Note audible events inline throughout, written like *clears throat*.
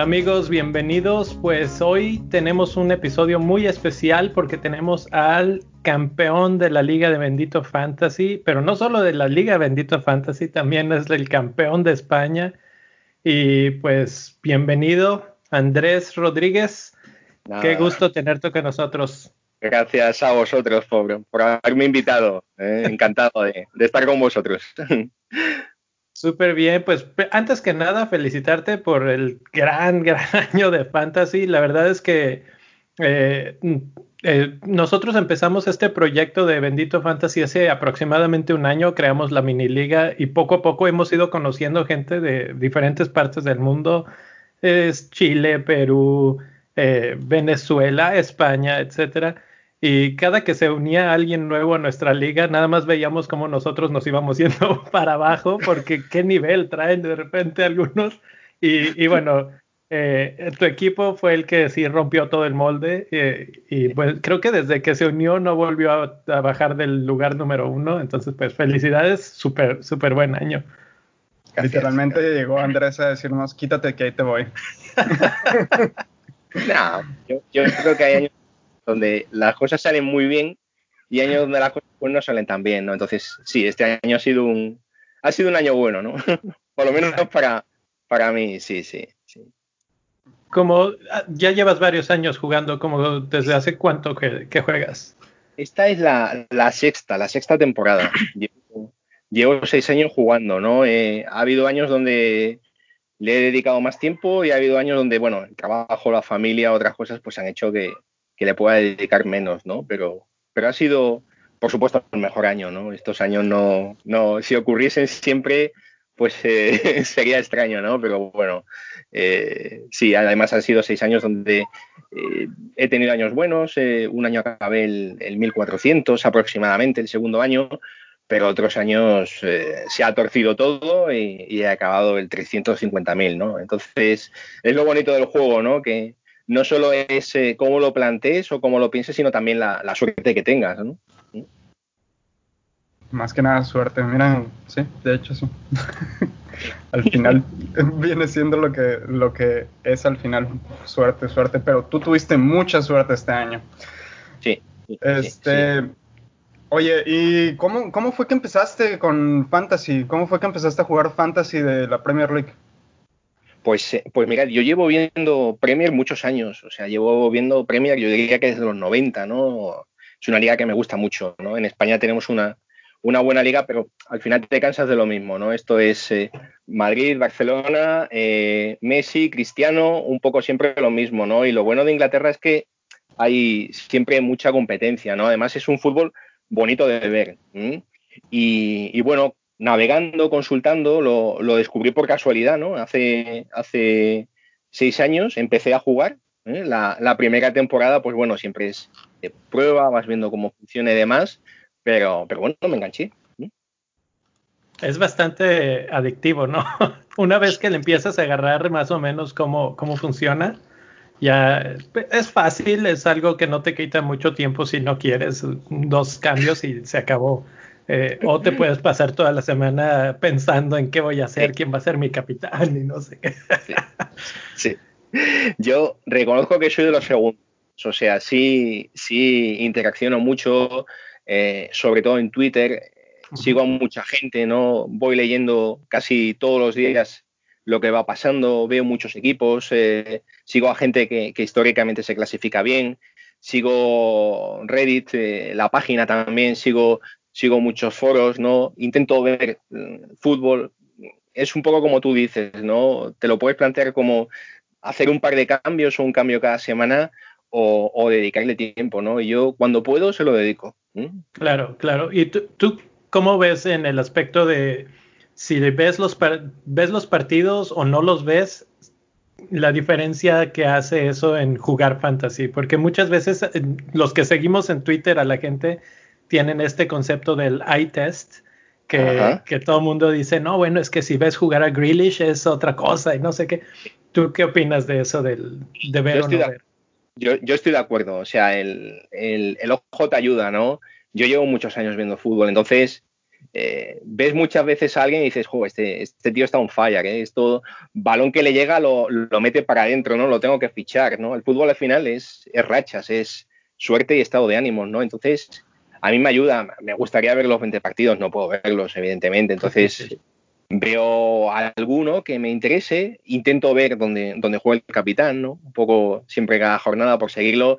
Hola amigos, bienvenidos. Pues hoy tenemos un episodio muy especial porque tenemos al campeón de la Liga de Bendito Fantasy, pero no solo de la Liga Bendito Fantasy, también es el campeón de España. Y pues bienvenido, Andrés Rodríguez. Qué gusto tenerte con nosotros. Gracias a vosotros por, por haberme invitado. Eh, encantado de, estar con vosotros. *laughs* Súper bien, pues antes que nada felicitarte por el gran, *laughs* gran año de fantasy. La verdad es que eh, eh, nosotros empezamos este proyecto de Bendito Fantasy hace aproximadamente un año, creamos la mini liga y poco a poco hemos ido conociendo gente de diferentes partes del mundo, es Chile, Perú, Venezuela, España, etcétera. Y cada que se unía alguien nuevo a nuestra liga, nada más veíamos cómo nosotros nos íbamos *laughs* yendo para abajo, porque qué nivel traen de repente algunos. Y, bueno, eh, tu equipo fue el que sí rompió todo el molde. Eh, y pues creo que desde que se unió no volvió a, bajar del lugar número uno. Entonces, pues felicidades, súper, súper buen año. Literalmente llegó Andrés a decirnos, quítate que ahí te voy. *laughs* no, yo, yo creo que hay años donde las cosas salen muy bien y años donde las cosas pues, no salen tan bien, ¿no? Entonces, sí, este año ha sido un, ha sido un año bueno, ¿no? *laughs* Por lo menos para, para mí, sí, sí, sí. Como ah, ya llevas varios años jugando, como desde hace cuánto que, juegas. Esta es la, sexta, la sexta temporada. *clears throat* Llevo, seis años jugando, ¿no? Eh, ha habido años donde le he dedicado más tiempo y ha habido años donde, bueno, el trabajo, la familia, otras cosas, pues han hecho que, que le pueda dedicar menos, ¿no? Pero, pero ha sido, por supuesto, el mejor año, ¿no? Estos años no, no si ocurriesen siempre, pues eh, *laughs* sería extraño, ¿no? Pero bueno, eh, sí, además han sido seis años donde eh, he tenido años buenos, un año acabé el, el, 1400 aproximadamente, el segundo año, pero otros años se ha torcido todo y, y he acabado el 350.000, ¿no? Entonces, es lo bonito del juego, ¿no? Que, no solo es eh, cómo lo plantees o cómo lo pienses, sino también la, suerte que tengas, ¿no? Más que nada suerte, mira, sí, de hecho sí. *laughs* al final *laughs* viene siendo lo que, lo que es al final suerte, suerte, pero tú tuviste mucha suerte este año. Sí. Este, oye, ¿y cómo, cómo fue que empezaste con Fantasy? ¿Cómo fue que empezaste a jugar Fantasy de la Premier League? Pues, eh, pues mira, yo llevo viendo Premier muchos años, o sea, llevo viendo Premier, yo diría que desde los 90, ¿no? Es una liga que me gusta mucho, ¿no? En España tenemos una, una buena liga, pero al final te cansas de lo mismo, ¿no? Esto es eh, Madrid, Barcelona, eh, Messi, Cristiano, un poco siempre lo mismo, ¿no? Y lo bueno de Inglaterra es que hay siempre mucha competencia, ¿no? Además es un fútbol bonito de ver. Y, y, bueno, navegando, consultando, lo, descubrí por casualidad, ¿no? Hace, hace seis años empecé a jugar. ¿eh? La, primera temporada, pues bueno, siempre es de prueba, vas viendo cómo funciona y demás, pero, pero bueno, me enganché. Es bastante adictivo, ¿no? *laughs* Una vez que le empiezas a agarrar más o menos cómo, cómo funciona, ya es fácil, es algo que no te quita mucho tiempo si no quieres, dos cambios y se acabó. Eh, o te puedes pasar toda la semana pensando en qué voy a hacer, quién va a ser mi capitán y no sé qué. Sí. Yo reconozco que soy de los segundos. O sea, sí, sí interacciono mucho, eh, sobre todo en Twitter. Sigo a mucha gente, ¿no? Voy leyendo casi todos los días lo que va pasando, veo muchos equipos, eh, sigo a gente que, históricamente se clasifica bien, sigo Reddit, la página también, sigo sigo muchos foros, ¿no? Intento ver mm, fútbol. Es un poco como tú dices, ¿no? Te lo puedes plantear como hacer un par de cambios o un cambio cada semana o, dedicarle tiempo, ¿no? Y yo cuando puedo se lo dedico. Claro, claro. ¿Y tú, cómo ves en el aspecto de si ves los, ves los partidos o no los ves? la diferencia que hace eso en jugar fantasy, porque muchas veces eh, los que seguimos en Twitter a la gente tienen este concepto del eye test, que, que todo el mundo dice, no, bueno, es que si ves jugar a Grealish es otra cosa y no sé qué. ¿Tú qué opinas de eso del, de ver o no ver? Yo, yo estoy de acuerdo, o sea, el, el, el ojo te ayuda, ¿no? Yo llevo muchos años viendo fútbol, entonces eh, ves muchas veces a alguien y dices, jo, este, este tío está un fire, ¿eh? esto, balón que le llega lo, lo, mete para adentro, ¿no? Lo tengo que fichar, ¿no? El fútbol al final es, es rachas, es suerte y estado de ánimos, ¿no? Entonces, a mí me ayuda, me gustaría ver los 20 partidos, no puedo verlos, evidentemente, entonces *laughs* veo alguno que me interese, intento ver dónde, dónde juega el capitán, ¿no? Un poco siempre cada jornada por seguirlo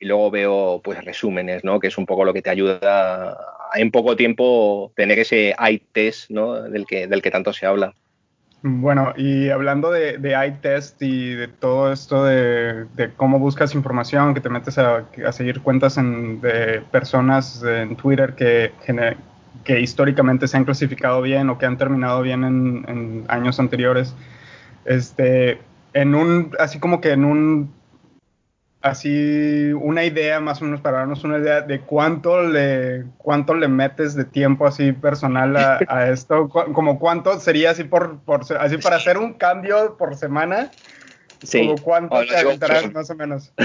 y luego veo pues resúmenes, ¿no? Que es un poco lo que te ayuda en poco tiempo tener ese eye test, ¿no? Del que, del que tanto se habla. Bueno, y hablando de, de eye test y de todo esto de, cómo buscas información, que te metes a, a seguir cuentas en, de personas en Twitter que, que históricamente se han clasificado bien o que han terminado bien en, en años anteriores, este, en un, así como que en un así una idea más o menos para darnos una idea de cuánto le cuánto le metes de tiempo así personal a, *laughs* a esto como cuánto sería así por, por, así para hacer un cambio por semana sí. como cuánto te aventarás más o menos *laughs*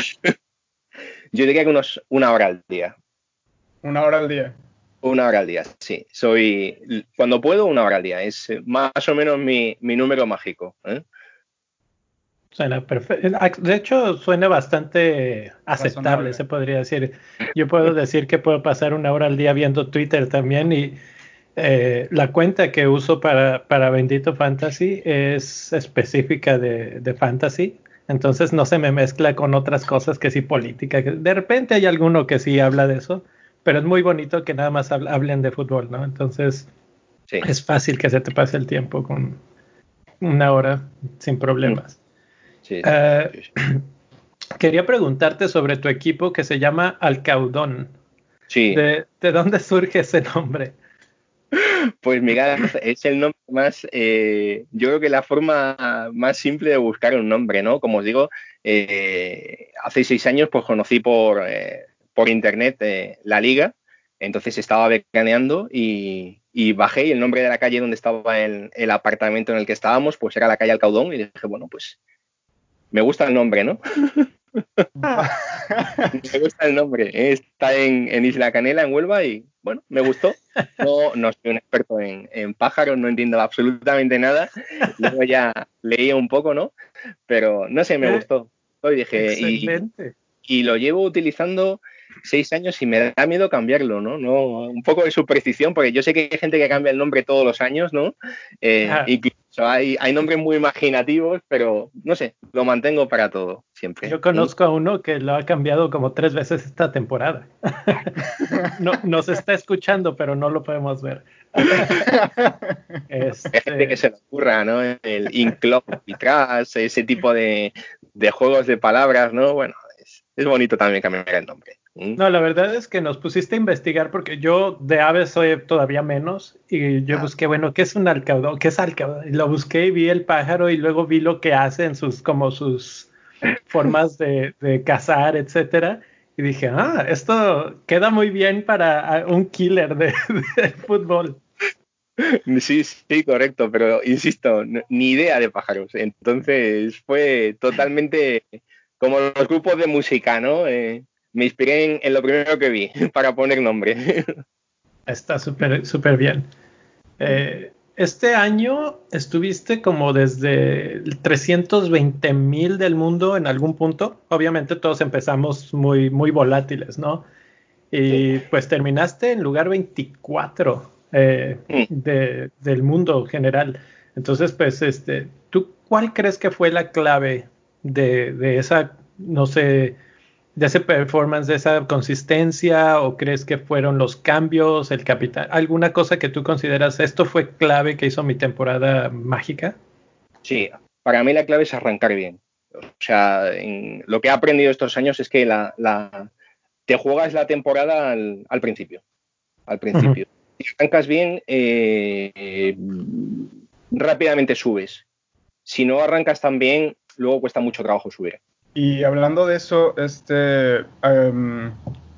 Yo diría que unos una hora al día. una hora al día Una hora al día, sí. Soy, cuando puedo, una hora al día. Es eh, más o menos mi, mi número mágico. ¿eh? Suena perfecto. De hecho, suena bastante aceptable, Razonable. se podría decir. Yo puedo *laughs* decir que puedo pasar una hora al día viendo Twitter también y eh, la cuenta que uso para, para Bendito Fantasy es específica de, de Fantasy. Entonces no se me mezcla con otras cosas que sí política. De repente hay alguno que sí habla de eso, pero es muy bonito que nada más hablen de fútbol, ¿no? Entonces Sí. es fácil que se te pase el tiempo con una hora sin problemas. Sí, Eh, sí, sí. *clears throat* Quería preguntarte sobre tu equipo que se llama Alcaudón. Sí, ¿De, de dónde surge ese nombre? pues Miguel es el nombre más, eh, yo creo que la forma más simple de buscar un nombre, ¿no? Como os digo, eh, hace seis años pues conocí por, eh, por internet la liga, entonces estaba becaneando y, y bajé y el nombre de la calle donde estaba el, el apartamento en el que estábamos pues era la calle Alcaudón y dije, bueno, pues me gusta el nombre, ¿no? *laughs* me gusta el nombre. ¿eh? Está en, en, Isla Canela, en Huelva, y bueno, me gustó. No, no soy un experto en, en, pájaros, no entiendo absolutamente nada. Luego ya leí un poco, ¿no? Pero no sé, me gustó. Y dije, y, y, lo llevo utilizando seis años y me da miedo cambiarlo, ¿no? no un poco de superstición, porque yo sé que hay gente que cambia el nombre todos los años, ¿no? Eh, ah. Incluso hay, hay, nombres muy imaginativos, pero no sé, lo mantengo para todo, siempre. Yo conozco a uno que lo ha cambiado como tres veces esta temporada. *laughs* no, nos está escuchando, pero no lo podemos ver. este... *laughs* Hay gente que se le ocurra, ¿no? El inclop y tras, ese tipo de, de, juegos de palabras, ¿no? Bueno, es, es bonito también cambiar el nombre. No, la verdad es que nos pusiste a investigar porque yo de aves soy todavía menos y yo ah. busqué, bueno, ¿qué es un alcaudón? ¿Qué es alcaudón? Y lo busqué y vi el pájaro y luego vi lo que hace en sus, como sus *laughs* formas de, de cazar, etcétera. Y dije, ah, esto queda muy bien para un killer de, *laughs* de fútbol. Sí, sí, correcto, pero insisto, ni idea de pájaros. Entonces fue totalmente como los grupos de música, ¿no? Eh, me inspiré en, en, lo primero que vi *laughs* para poner nombre. Está súper, súper bien. Eh, este año estuviste como desde el 320 mil del mundo en algún punto. Obviamente todos empezamos muy, muy volátiles, ¿no? Y sí. pues terminaste en lugar 24 eh, sí. de, del mundo general. Entonces, pues, este, ¿tú cuál crees que fue la clave de, de esa, no sé, de ese performance, de esa consistencia, o crees que fueron los cambios, el capital, alguna cosa que tú consideras esto fue clave que hizo mi temporada mágica? Sí, para mí la clave es arrancar bien. O sea, en, lo que he aprendido estos años es que la, la te juegas la temporada al, al principio. Al principio. Uh -huh. Si arrancas bien, eh, eh, rápidamente subes. Si no arrancas tan bien, luego cuesta mucho trabajo subir. Y hablando de eso, este, um,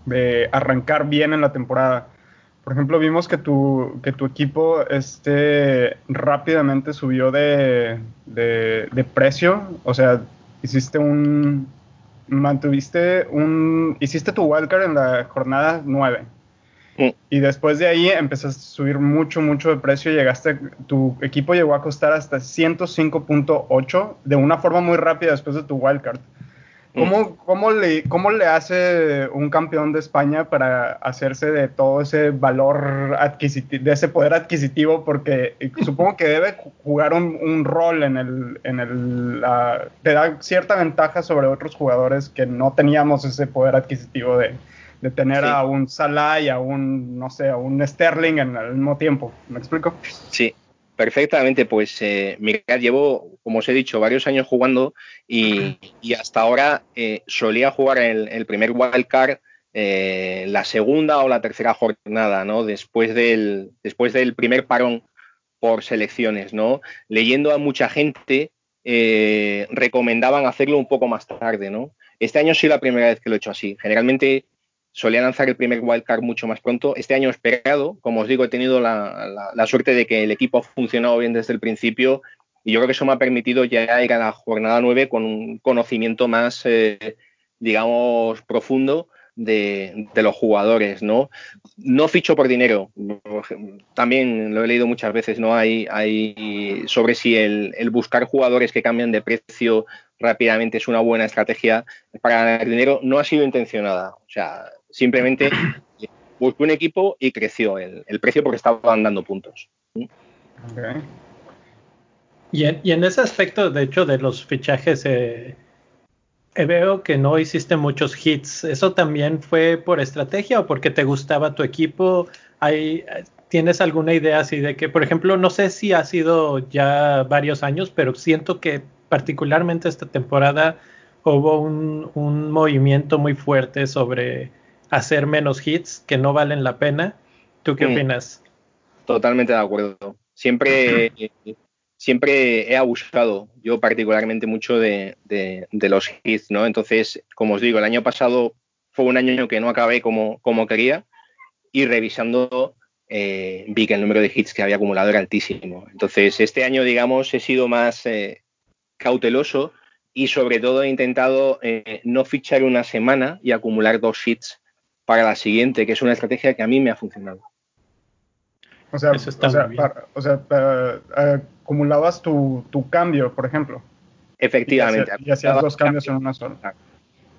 de arrancar bien en la temporada, por ejemplo, vimos que tu, que tu equipo este, rápidamente subió de, de, de precio, o sea, hiciste un, mantuviste un, hiciste tu wildcard en la jornada 9. Y después de ahí empezaste a subir mucho, mucho de precio. Llegaste, tu equipo llegó a costar hasta 105.8 de una forma muy rápida después de tu wildcard. ¿Cómo, cómo, le, ¿Cómo le hace un campeón de España para hacerse de todo ese valor adquisitivo, de ese poder adquisitivo? Porque *laughs* supongo que debe jugar un, un rol en el, en el te da cierta ventaja sobre otros jugadores que no teníamos ese poder adquisitivo de, de tener a un Salah y a un, no sé, a un Sterling en el mismo tiempo. ¿Me explico? Sí, Perfectamente, pues eh, llevo, como os he dicho, varios años jugando y, hasta ahora eh, solía jugar el, el primer wildcard eh, la segunda o la tercera jornada, ¿no? Después del, después del primer parón por selecciones, ¿no? Leyendo a mucha gente, eh, recomendaban hacerlo un poco más tarde, ¿no? Este año sí la primera vez que lo he hecho así. Generalmente solía lanzar el primer wildcard mucho más pronto. Este año he esperado, como os digo, he tenido la, suerte de que el equipo ha funcionado bien desde el principio y yo creo que eso me ha permitido ya ir a la jornada 9 con un conocimiento más, eh, digamos, profundo de, los jugadores, ¿no? No ficho por dinero, también lo he leído muchas veces, ¿no? Hay, hay sobre si el, el buscar jugadores que cambian de precio rápidamente es una buena estrategia para ganar dinero, no ha sido intencionada. O sea, Simplemente buscó un equipo y creció el, precio porque estaban dando puntos. Y, en, ese aspecto, de hecho, de los fichajes, eh, eh, veo que no hiciste muchos hits. ¿Eso también fue por estrategia o porque te gustaba tu equipo? ¿Hay, ¿Tienes alguna idea así de que, por ejemplo, no sé si ha sido ya varios años, pero siento que particularmente esta temporada hubo un, un movimiento muy fuerte sobre hacer menos hits que no valen la pena. ¿Tú qué mm. opinas? Totalmente de acuerdo. Siempre, siempre he abusado, yo particularmente mucho de, los hits, ¿no? Entonces, como os digo, el año pasado fue un año que no acabé como, como quería y revisando eh, vi que el número de hits que había acumulado era altísimo. Entonces, este año, digamos, he sido más eh, cauteloso y sobre todo he intentado eh, no fichar una semana y acumular dos hits para la siguiente, que es una estrategia que a mí me ha funcionado. O sea, o sea, acumulabas tu, cambio, por ejemplo. Efectivamente. Y hacías, dos cambios en una sola.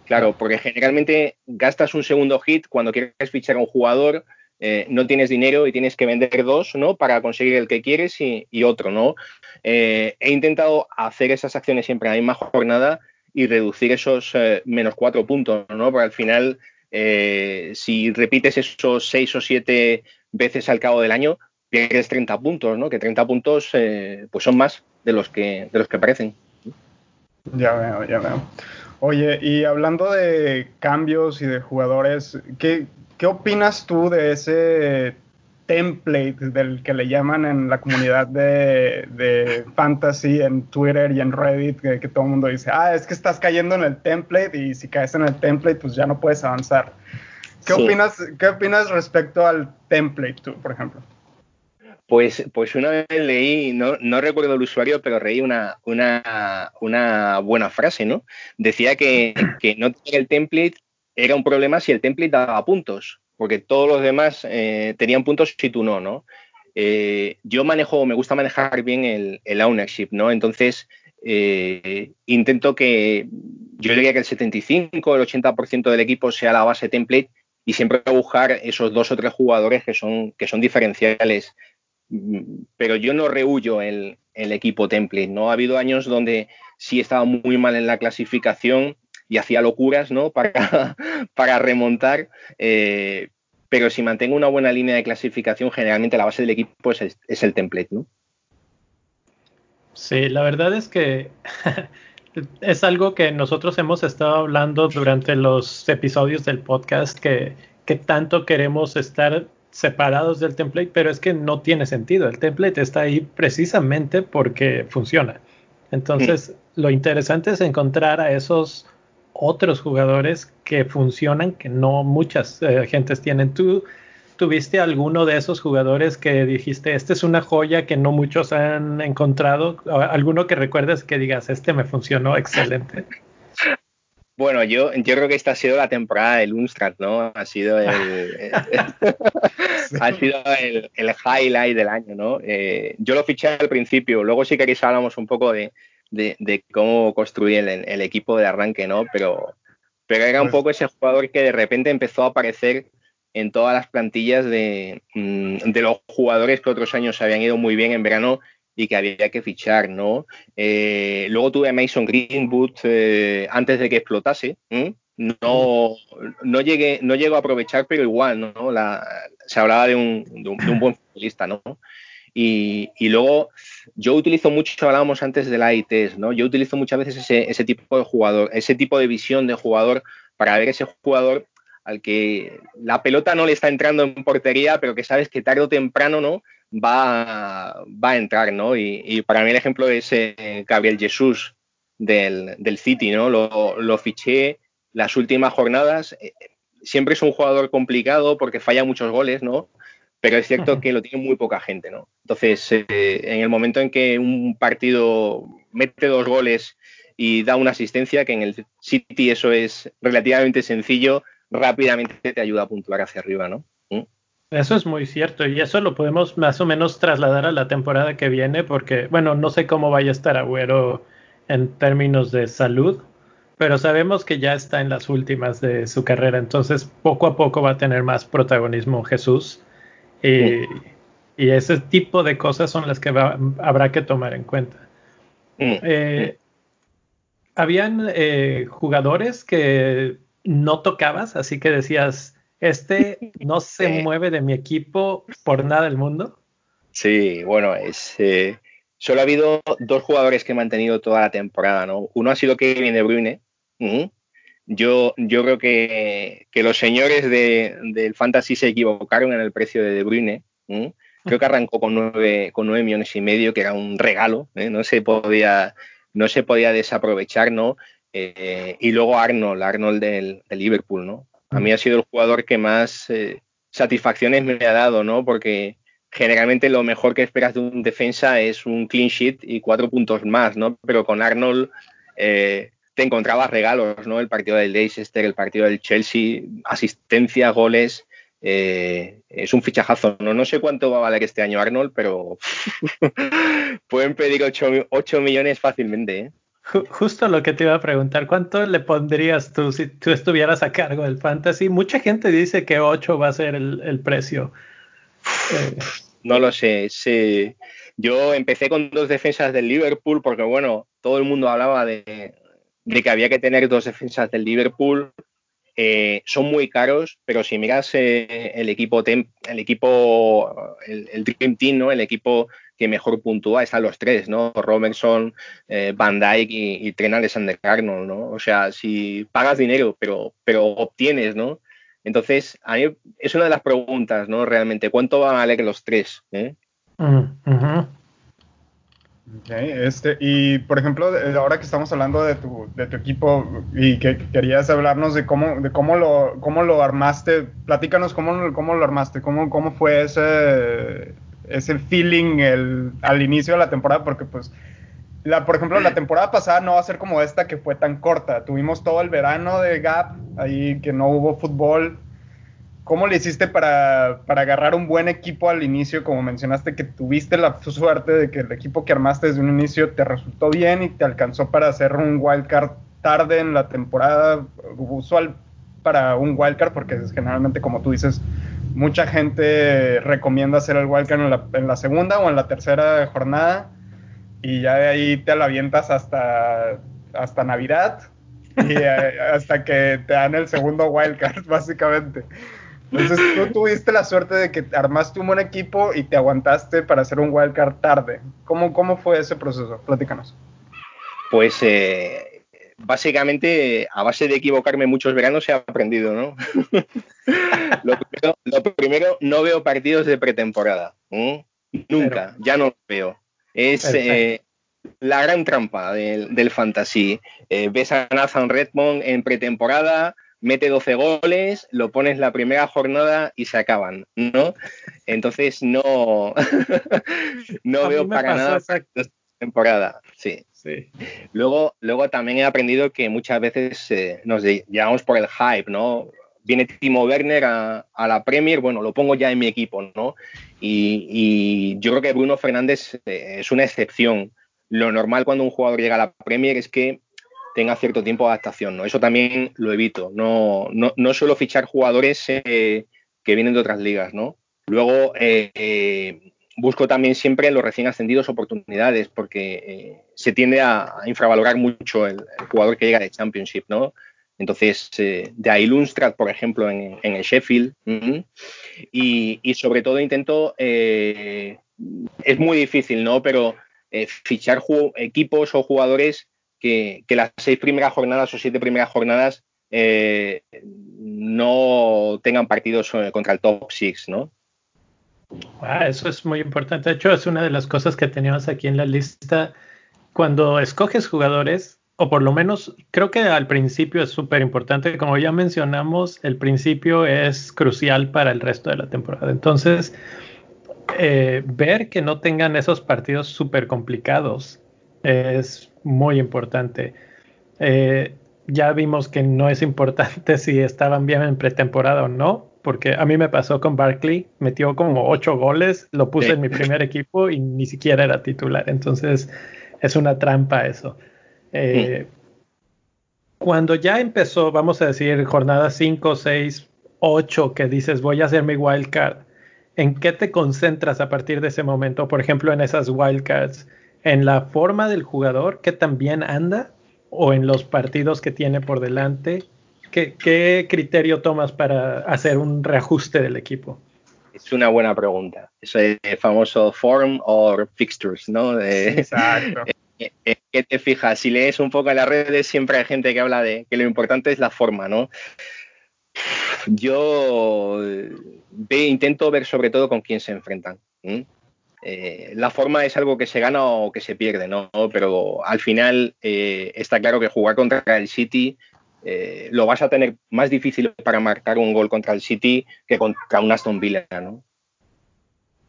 Claro, porque generalmente gastas un segundo hit cuando quieres fichar a un jugador, eh, no tienes dinero y tienes que vender dos, ¿no? Para conseguir el que quieres y, otro, ¿no? Eh, he intentado hacer esas acciones siempre en la misma jornada y reducir esos eh, menos cuatro puntos, ¿no? Porque al final eh, si repites esos seis o siete veces al cabo del año, pierdes 30 puntos, ¿no? Que 30 puntos eh, pues son más de los que de los que parecen. Ya veo, ya veo. Oye, y hablando de cambios y de jugadores, ¿qué, qué opinas tú de ese template del que le llaman en la comunidad de, fantasy, en Twitter y en Reddit, que, todo el mundo dice, ah, es que estás cayendo en el template y si caes en el template, pues ya no puedes avanzar. ¿Qué, opinas, ¿qué opinas respecto al template tú, por ejemplo? Pues, pues una vez leí, no, no recuerdo el usuario, pero leí una, una, una buena frase, ¿no? Decía que, que no tener el template era un problema si el template daba puntos porque todos los demás eh, tenían puntos si tú no, ¿no? Eh, yo manejo, me gusta manejar bien el, ownership, ¿no? Entonces, eh, intento que, yo diría que el 75, el 80% del equipo sea la base template y siempre buscar esos dos o tres jugadores que son, que son diferenciales. Pero yo no rehuyo el, el equipo template, ¿no? Ha habido años donde sí estaba muy mal en la clasificación y hacía locuras, ¿no? *laughs* Para, para remontar. Eh, pero si mantengo una buena línea de clasificación, generalmente la base del equipo es, es el template, ¿no? Sí, la verdad es que *laughs* es algo que nosotros hemos estado hablando durante los episodios del podcast, que, que tanto queremos estar separados del template, pero es que no tiene sentido. El template está ahí precisamente porque funciona. Entonces, mm. lo interesante es encontrar a esos otros jugadores que funcionan que no muchas eh, gentes tienen. ¿Tú tuviste alguno de esos jugadores que dijiste, esta es una joya que no muchos han encontrado? ¿Alguno que recuerdes que digas, este me funcionó excelente? Bueno, yo, yo creo que esta ha sido la temporada del Unstrat, ¿no? Ha sido el, *laughs* ha sido el, highlight del año, ¿no? Eh, yo lo fiché al principio, luego si queréis hablamos un poco de, cómo construir el, equipo de arranque, ¿no? Pero, pero era un pues poco ese jugador que de repente empezó a aparecer en todas las plantillas de, mm, de los jugadores que otros años habían ido muy bien en verano y que había que fichar, ¿no? Eh, luego tuve a Mason Greenwood eh, antes de que explotase. No, no llegué, no llego a aprovechar, pero igual, ¿no? se hablaba de un, buen futbolista, ¿no? Y, luego yo utilizo mucho, hablábamos antes de la ITs, ¿no? Yo utilizo muchas veces ese, ese tipo de jugador, ese tipo de visión de jugador para ver ese jugador al que la pelota no le está entrando en portería, pero que sabes que tarde o temprano, ¿no? va, va a entrar, ¿no? Y, para mí el ejemplo es eh, Gabriel Jesús del, del, City, ¿no? Lo, lo, fiché las últimas jornadas. Eh, siempre es un jugador complicado porque falla muchos goles, ¿no? Pero es cierto que lo tiene muy poca gente, ¿no? Entonces, eh, en el momento en que un partido mete dos goles y da una asistencia, que en el City eso es relativamente sencillo, rápidamente te ayuda a puntuar hacia arriba, ¿no? Eso es muy cierto y eso lo podemos más o menos trasladar a la temporada que viene porque, bueno, no sé cómo vaya a estar Agüero en términos de salud, pero sabemos que ya está en las últimas de su carrera, entonces poco a poco va a tener más protagonismo Jesús y, ese tipo de cosas son las que habrá que tomar en cuenta. Eh, habían eh, jugadores que no tocabas, así que decías, este no *laughs* se mueve de mi equipo por nada del mundo. Sí, bueno, es, eh, solo ha habido dos jugadores que he mantenido toda la temporada, ¿no? Uno ha sido Kevin De Bruyne. Yo, yo creo que, los señores del Fantasy se equivocaron en el precio de De Bruyne. Creo que arrancó con nueve, con nueve millones y medio, que era un regalo, ¿eh? no se podía, no se podía desaprovechar, ¿no? Eh, y luego Arnold, Arnold del, del Liverpool, ¿no? a mí ha sido el jugador que más eh, satisfacciones me ha dado, ¿no? Porque generalmente lo mejor que esperas de un defensa es un clean sheet y cuatro puntos más, ¿no? Pero con Arnold te encontrabas regalos, ¿no? El partido del Leicester, el partido del Chelsea, asistencia, goles. Eh, es un fichajazo. ¿no? no sé cuánto va a valer este año Arnold, pero *laughs* pueden pedir 8 millones fácilmente. ¿eh? Justo lo que te iba a preguntar, ¿cuánto le pondrías tú si tú estuvieras a cargo del fantasy? Mucha gente dice que 8 va a ser el, precio. Eh, no lo sé, sí. Yo empecé con dos defensas del Liverpool porque, bueno, todo el mundo hablaba de, que había que tener dos defensas del Liverpool. Eh, son muy caros, pero si miras eh, el equipo, el equipo, el, Dream Team, ¿no? El equipo que mejor puntúa es a los tres, ¿no? Robertson, eh, Van Dyke y, y Trent Alexander-Arnold, ¿no? O sea, si pagas dinero, pero, pero obtienes, ¿no? Entonces, a mí es una de las preguntas, ¿no? Realmente, ¿cuánto van a valer los tres? Eh? Mm, este, y por ejemplo, ahora que estamos hablando de tu, de tu equipo y que querías hablarnos de cómo, de cómo lo, cómo lo armaste, platícanos cómo, cómo lo armaste, cómo, cómo fue ese, ese feeling el, al inicio de la temporada, porque pues, la, por ejemplo, la temporada pasada no va a ser como esta que fue tan corta. Tuvimos todo el verano de Gap, ahí que no hubo fútbol. ¿Cómo le hiciste para, para agarrar un buen equipo al inicio? Como mencionaste que tuviste la suerte de que el equipo que armaste desde un inicio te resultó bien y te alcanzó para hacer un wildcard tarde en la temporada, usual para un wildcard, porque generalmente, como tú dices, mucha gente recomienda hacer el wildcard en la, en la segunda o en la tercera jornada y ya de ahí te la avientas hasta, hasta Navidad y eh, hasta que te dan el segundo wildcard, *laughs* básicamente. Entonces tú tuviste la suerte de que armaste un buen equipo y te aguantaste para hacer un wildcard tarde. ¿Cómo, cómo fue ese proceso? Platícanos. Pues eh, básicamente a base de equivocarme muchos veranos he aprendido, ¿no? *laughs* lo, primero, no veo partidos de pretemporada. Nunca, ya no los veo. Es eh, la gran trampa del, fantasy. Eh, ves a Nathan Redmond en pretemporada, mete 12 goles, lo pones la primera jornada y se acaban, ¿no? Entonces no, *laughs* no veo para nada temporada, sí. sí. Luego, luego también he aprendido que muchas veces eh, nos llevamos por el hype, ¿no? Viene Timo Werner a, la Premier, bueno, lo pongo ya en mi equipo, ¿no? Y, yo creo que Bruno Fernández eh, es una excepción. Lo normal cuando un jugador llega a la Premier es que tenga cierto tiempo de adaptación, ¿no? Eso también lo evito. No, no, no suelo fichar jugadores eh, que vienen de otras ligas, ¿no? Luego, busco también siempre en los recién ascendidos oportunidades, porque eh, se tiende a, infravalorar mucho el, jugador que llega de Championship, ¿no? Entonces, eh, de ahí Lundstrad, por ejemplo, en, el Sheffield. y, sobre todo intento, eh, es muy difícil, ¿no? Pero fichar equipos o jugadores que, las seis primeras jornadas o siete primeras jornadas no tengan partidos contra el top six, ¿no? Ah, eso es muy importante. De hecho, es una de las cosas que teníamos aquí en la lista. Cuando escoges jugadores, o por lo menos creo que al principio es súper importante. Como ya mencionamos, el principio es crucial para el resto de la temporada. Entonces, eh, ver que no tengan esos partidos súper complicados es muy importante. Eh, ya vimos que no es importante *laughs* si estaban bien en pretemporada o no, porque a mí me pasó con Barkley, metió como ocho goles, lo puse en mi primer equipo y ni siquiera era titular, entonces es una trampa eso. Eh, cuando ya empezó, vamos a decir, jornada 5, 6, 8, que dices voy a hacer mi wildcard, ¿en qué te concentras a partir de ese momento? Por ejemplo, en esas wildcards, en la forma del jugador, que también anda, o en los partidos que tiene por delante, ¿Qué, criterio tomas para hacer un reajuste del equipo? Es una buena pregunta. Ese famoso form or fixtures, ¿no? Exacto. *laughs* ¿Qué te fijas? Si lees un poco en las redes, siempre hay gente que habla de que lo importante es la forma, ¿no? Yo intento ver sobre todo con quién se enfrentan. Eh, la forma es algo que se gana o que se pierde, ¿no? Pero al final eh, está claro que jugar contra el City eh, lo vas a tener más difícil para marcar un gol contra el City que contra un Aston Villa, ¿no?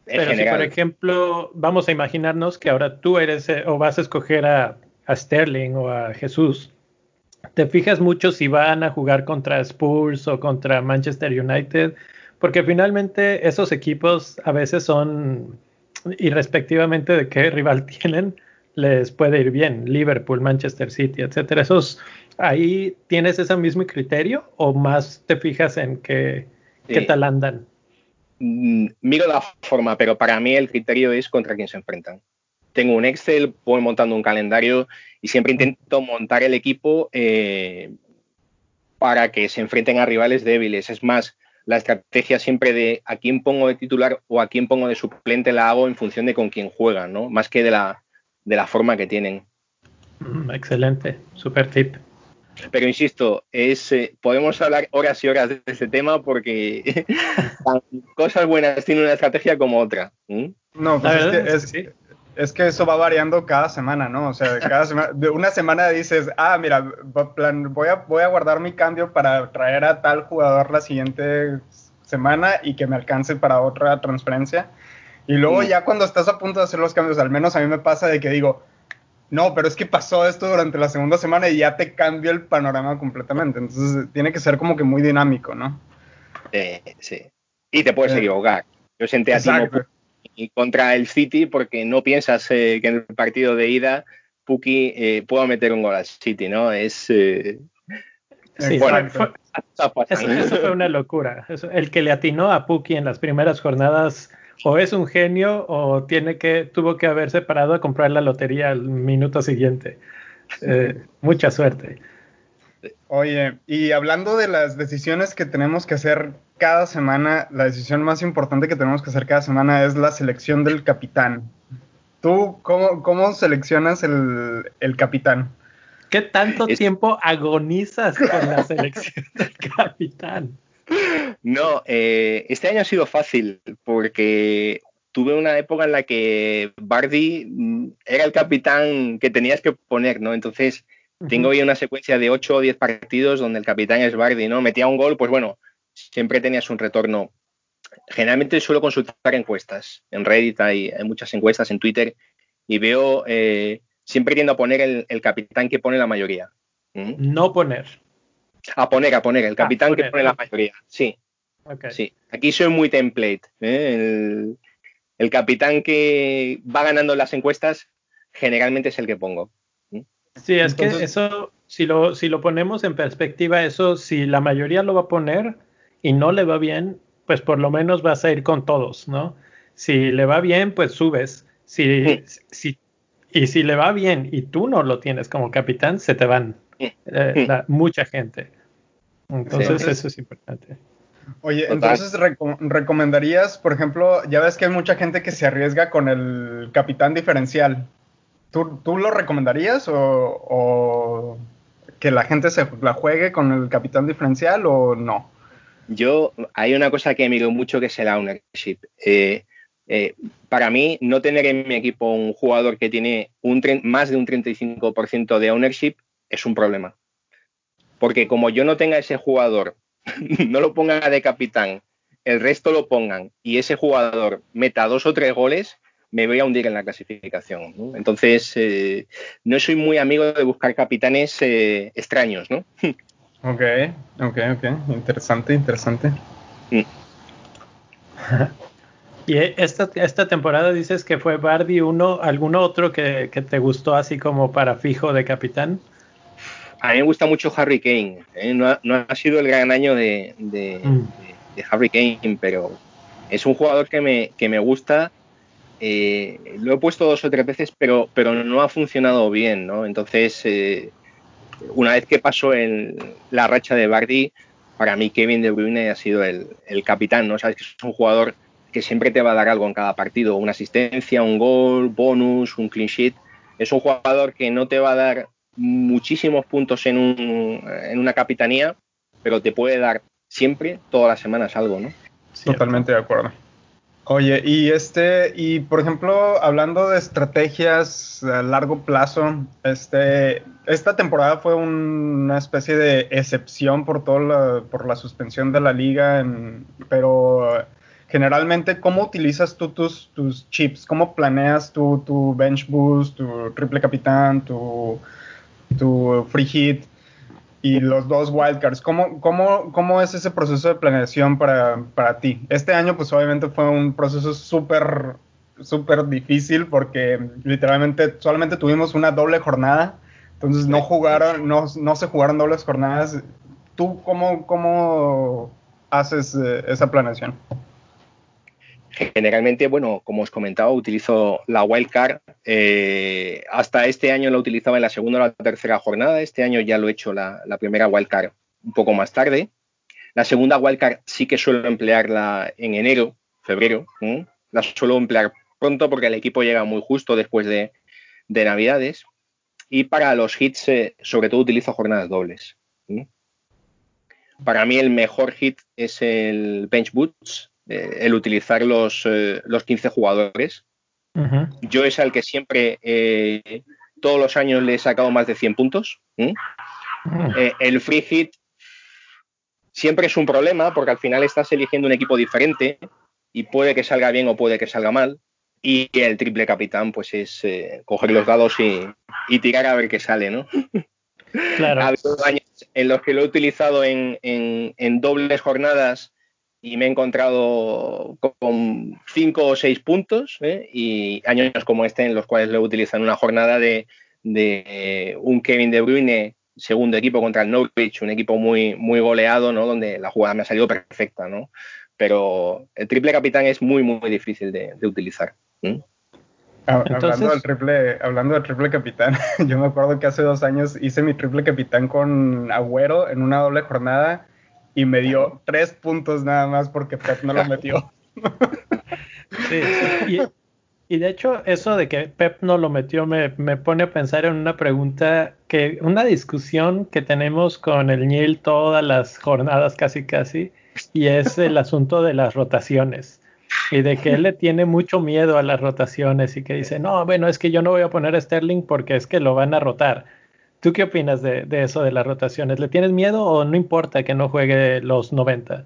Pero si, por ejemplo, vamos a imaginarnos que ahora tú eres eh, o vas a escoger a, Sterling o a Jesús, te fijas mucho si van a jugar contra Spurs o contra Manchester United, porque finalmente esos equipos a veces son, irrespectivamente de qué *laughs* rival tienen, les puede ir bien. Liverpool, Manchester City, etcétera. Esos ahí tienes ese mismo criterio o más te fijas en qué, qué tal andan? Mm, miro la forma, pero para mí el criterio es contra quién se enfrentan. Tengo un Excel, voy montando un calendario y siempre intento montar el equipo eh, para que se enfrenten a rivales débiles. Es más, la estrategia siempre de a quién pongo de titular o a quién pongo de suplente la hago en función de con quién juegan, ¿no? Más que de la, de la forma que tienen. Mm, excelente, super tip. Pero insisto, es, eh, podemos hablar horas y horas de este tema porque *laughs* cosas buenas tiene una estrategia como otra. No, pues es que, es, que eso va variando cada semana, ¿no? O sea, cada semana, *laughs* de una semana dices, ah, mira, plan, voy, a, voy a guardar mi cambio para traer a tal jugador la siguiente semana y que me alcance para otra transferencia. Y luego ya cuando estás a punto de hacer los cambios, al menos a mí me pasa de que digo, no, pero es que pasó esto durante la segunda semana y ya te cambia el panorama completamente. Entonces tiene que ser como que muy dinámico, ¿no? Sí, sí. Y te puedes equivocar. Yo senté a y contra el City porque no piensas eh, que en el partido de ida Puki eh, pueda meter un gol al City, ¿no? Es... Eh, sí, bueno, fue, eso, fue una locura. el que le atinó a Puki en las primeras jornadas o es un genio o tiene que, tuvo que haberse parado a comprar la lotería al minuto siguiente. Eh, mucha suerte. Oye, y hablando de las decisiones que tenemos que hacer cada semana, la decisión más importante que tenemos que hacer cada semana es la selección del capitán. ¿Tú cómo, cómo seleccionas el, el capitán? ¿Qué tanto tiempo agonizas con la selección *laughs* del capitán? No, eh, este año ha sido fácil porque tuve una época en la que Bardi mm, era el capitán que tenías que poner, ¿no? Entonces, tengo hoy una secuencia de 8 o 10 partidos donde el capitán es Bardi, ¿no? Metía un gol, pues bueno, siempre tenías un retorno. Generalmente suelo consultar encuestas. En Reddit hay, muchas encuestas, en Twitter, y veo, eh, siempre tiendo a poner el, capitán que pone la mayoría. No poner. A poner, a poner, el capitán que pone la mayoría, sí. Sí, aquí soy muy template. ¿eh? El, capitán que va ganando las encuestas generalmente es el que pongo. Sí, es que eso, si lo, si lo ponemos en perspectiva, eso, si la mayoría lo va a poner y no le va bien, pues por lo menos vas a ir con todos, ¿no? Si le va bien, pues subes. Si, si, y si le va bien y tú no lo tienes como capitán, se te van eh, mucha gente. Entonces, eso es importante. Oye, entonces recomendarías, por ejemplo, ya ves que hay mucha gente que se arriesga con el capitán diferencial. ¿Tú, tú lo recomendarías o, que la gente se la juegue con el capitán diferencial o no? Yo, hay una cosa que miro mucho que es el ownership. Eh, eh, para mí, no tener en mi equipo un jugador que tiene un más de un 35% de ownership es un problema. Porque como yo no tenga ese jugador, *laughs* no lo ponga de capitán, el resto lo pongan y ese jugador meta dos o tres goles, me voy a hundir en la clasificación. Entonces, eh, no soy muy amigo de buscar capitanes extraños, ¿no? *laughs* ok, ok, ok. Interesante, interesante. Mm. *laughs* y esta, esta temporada dices que fue Bardi uno, ¿algún otro que, que te gustó así como para fijo de capitán? a mí me gusta mucho Harry Kane. ¿eh? No, ha, sido el gran año de, mm. Harry Kane, pero es un jugador que me, que me gusta. Eh, lo he puesto dos o tres veces, pero, pero no ha funcionado bien, ¿no? Entonces, eh, una vez que pasó en la racha de Bardi, para mí Kevin De Bruyne ha sido el, el, capitán, ¿no? Sabes que es un jugador que siempre te va a dar algo en cada partido, una asistencia, un gol, bonus, un clean sheet. Es un jugador que no te va a dar muchísimos puntos en, un, en una capitanía, pero te puede dar siempre, todas las semanas, algo, ¿no? Totalmente de acuerdo. Oye, y este, y por ejemplo, hablando de estrategias a largo plazo, este, esta temporada fue una especie de excepción por todo la, por la suspensión de la liga, pero generalmente, ¿cómo utilizas tú tus, tus chips? ¿Cómo planeas tu, tu bench boost, tu triple capitán, tu tu free hit y los dos wildcards. ¿Cómo, cómo, cómo es ese proceso de planeación para, para ti? Este año, pues obviamente fue un proceso súper, súper difícil porque literalmente solamente tuvimos una doble jornada. Entonces no jugaron, no, no se jugaron dobles jornadas. ¿Tú cómo, cómo haces eh, esa planeación? Generalmente, bueno, como os comentaba, utilizo la wildcard. Eh, hasta este año lo utilizaba en la segunda o la tercera jornada. Este año ya lo he hecho la, primera wildcard un poco más tarde. La segunda wildcard sí que suelo emplearla en enero, febrero. La suelo emplear pronto porque el equipo llega muy justo después de, Navidades. Y para los hits, eh, sobre todo utilizo jornadas dobles. Para mí el mejor hit es el bench boots, eh, el utilizar los, eh, los 15 jugadores. Yo es al que siempre, eh, todos los años le he sacado más de 100 puntos. el free hit siempre es un problema porque al final estás eligiendo un equipo diferente y puede que salga bien o puede que salga mal. Y el triple capitán, pues es coger los dados y, tirar a ver qué sale, ¿no? Claro. ha habido años en los que lo he utilizado en, en dobles jornadas y me he encontrado con cinco o seis puntos ¿eh? y años como este en los cuales lo utilizado en una jornada de, un Kevin De Bruyne segundo equipo contra el Norwich, un equipo muy, muy goleado, ¿no? Donde la jugada me ha salido perfecta, ¿no? Pero el triple capitán es muy, muy difícil de, utilizar. Hablando, del triple, hablando del triple capitán, *laughs* yo me acuerdo que hace dos años hice mi triple capitán con Agüero en una doble jornada y me dio tres puntos nada más porque Pep no lo metió. *laughs* Sí, Y, de hecho, eso de que Pep no lo metió me, pone a pensar en una pregunta que, una discusión que tenemos con el Nil todas las jornadas casi casi, y es el *laughs* asunto de las rotaciones. Y de que él le tiene mucho miedo a las rotaciones y que dice, no, bueno, es que yo no voy a poner a Sterling porque es que lo van a rotar. ¿Tú qué opinas de, eso de las rotaciones? ¿Le tienes miedo o no importa que no juegue los 90?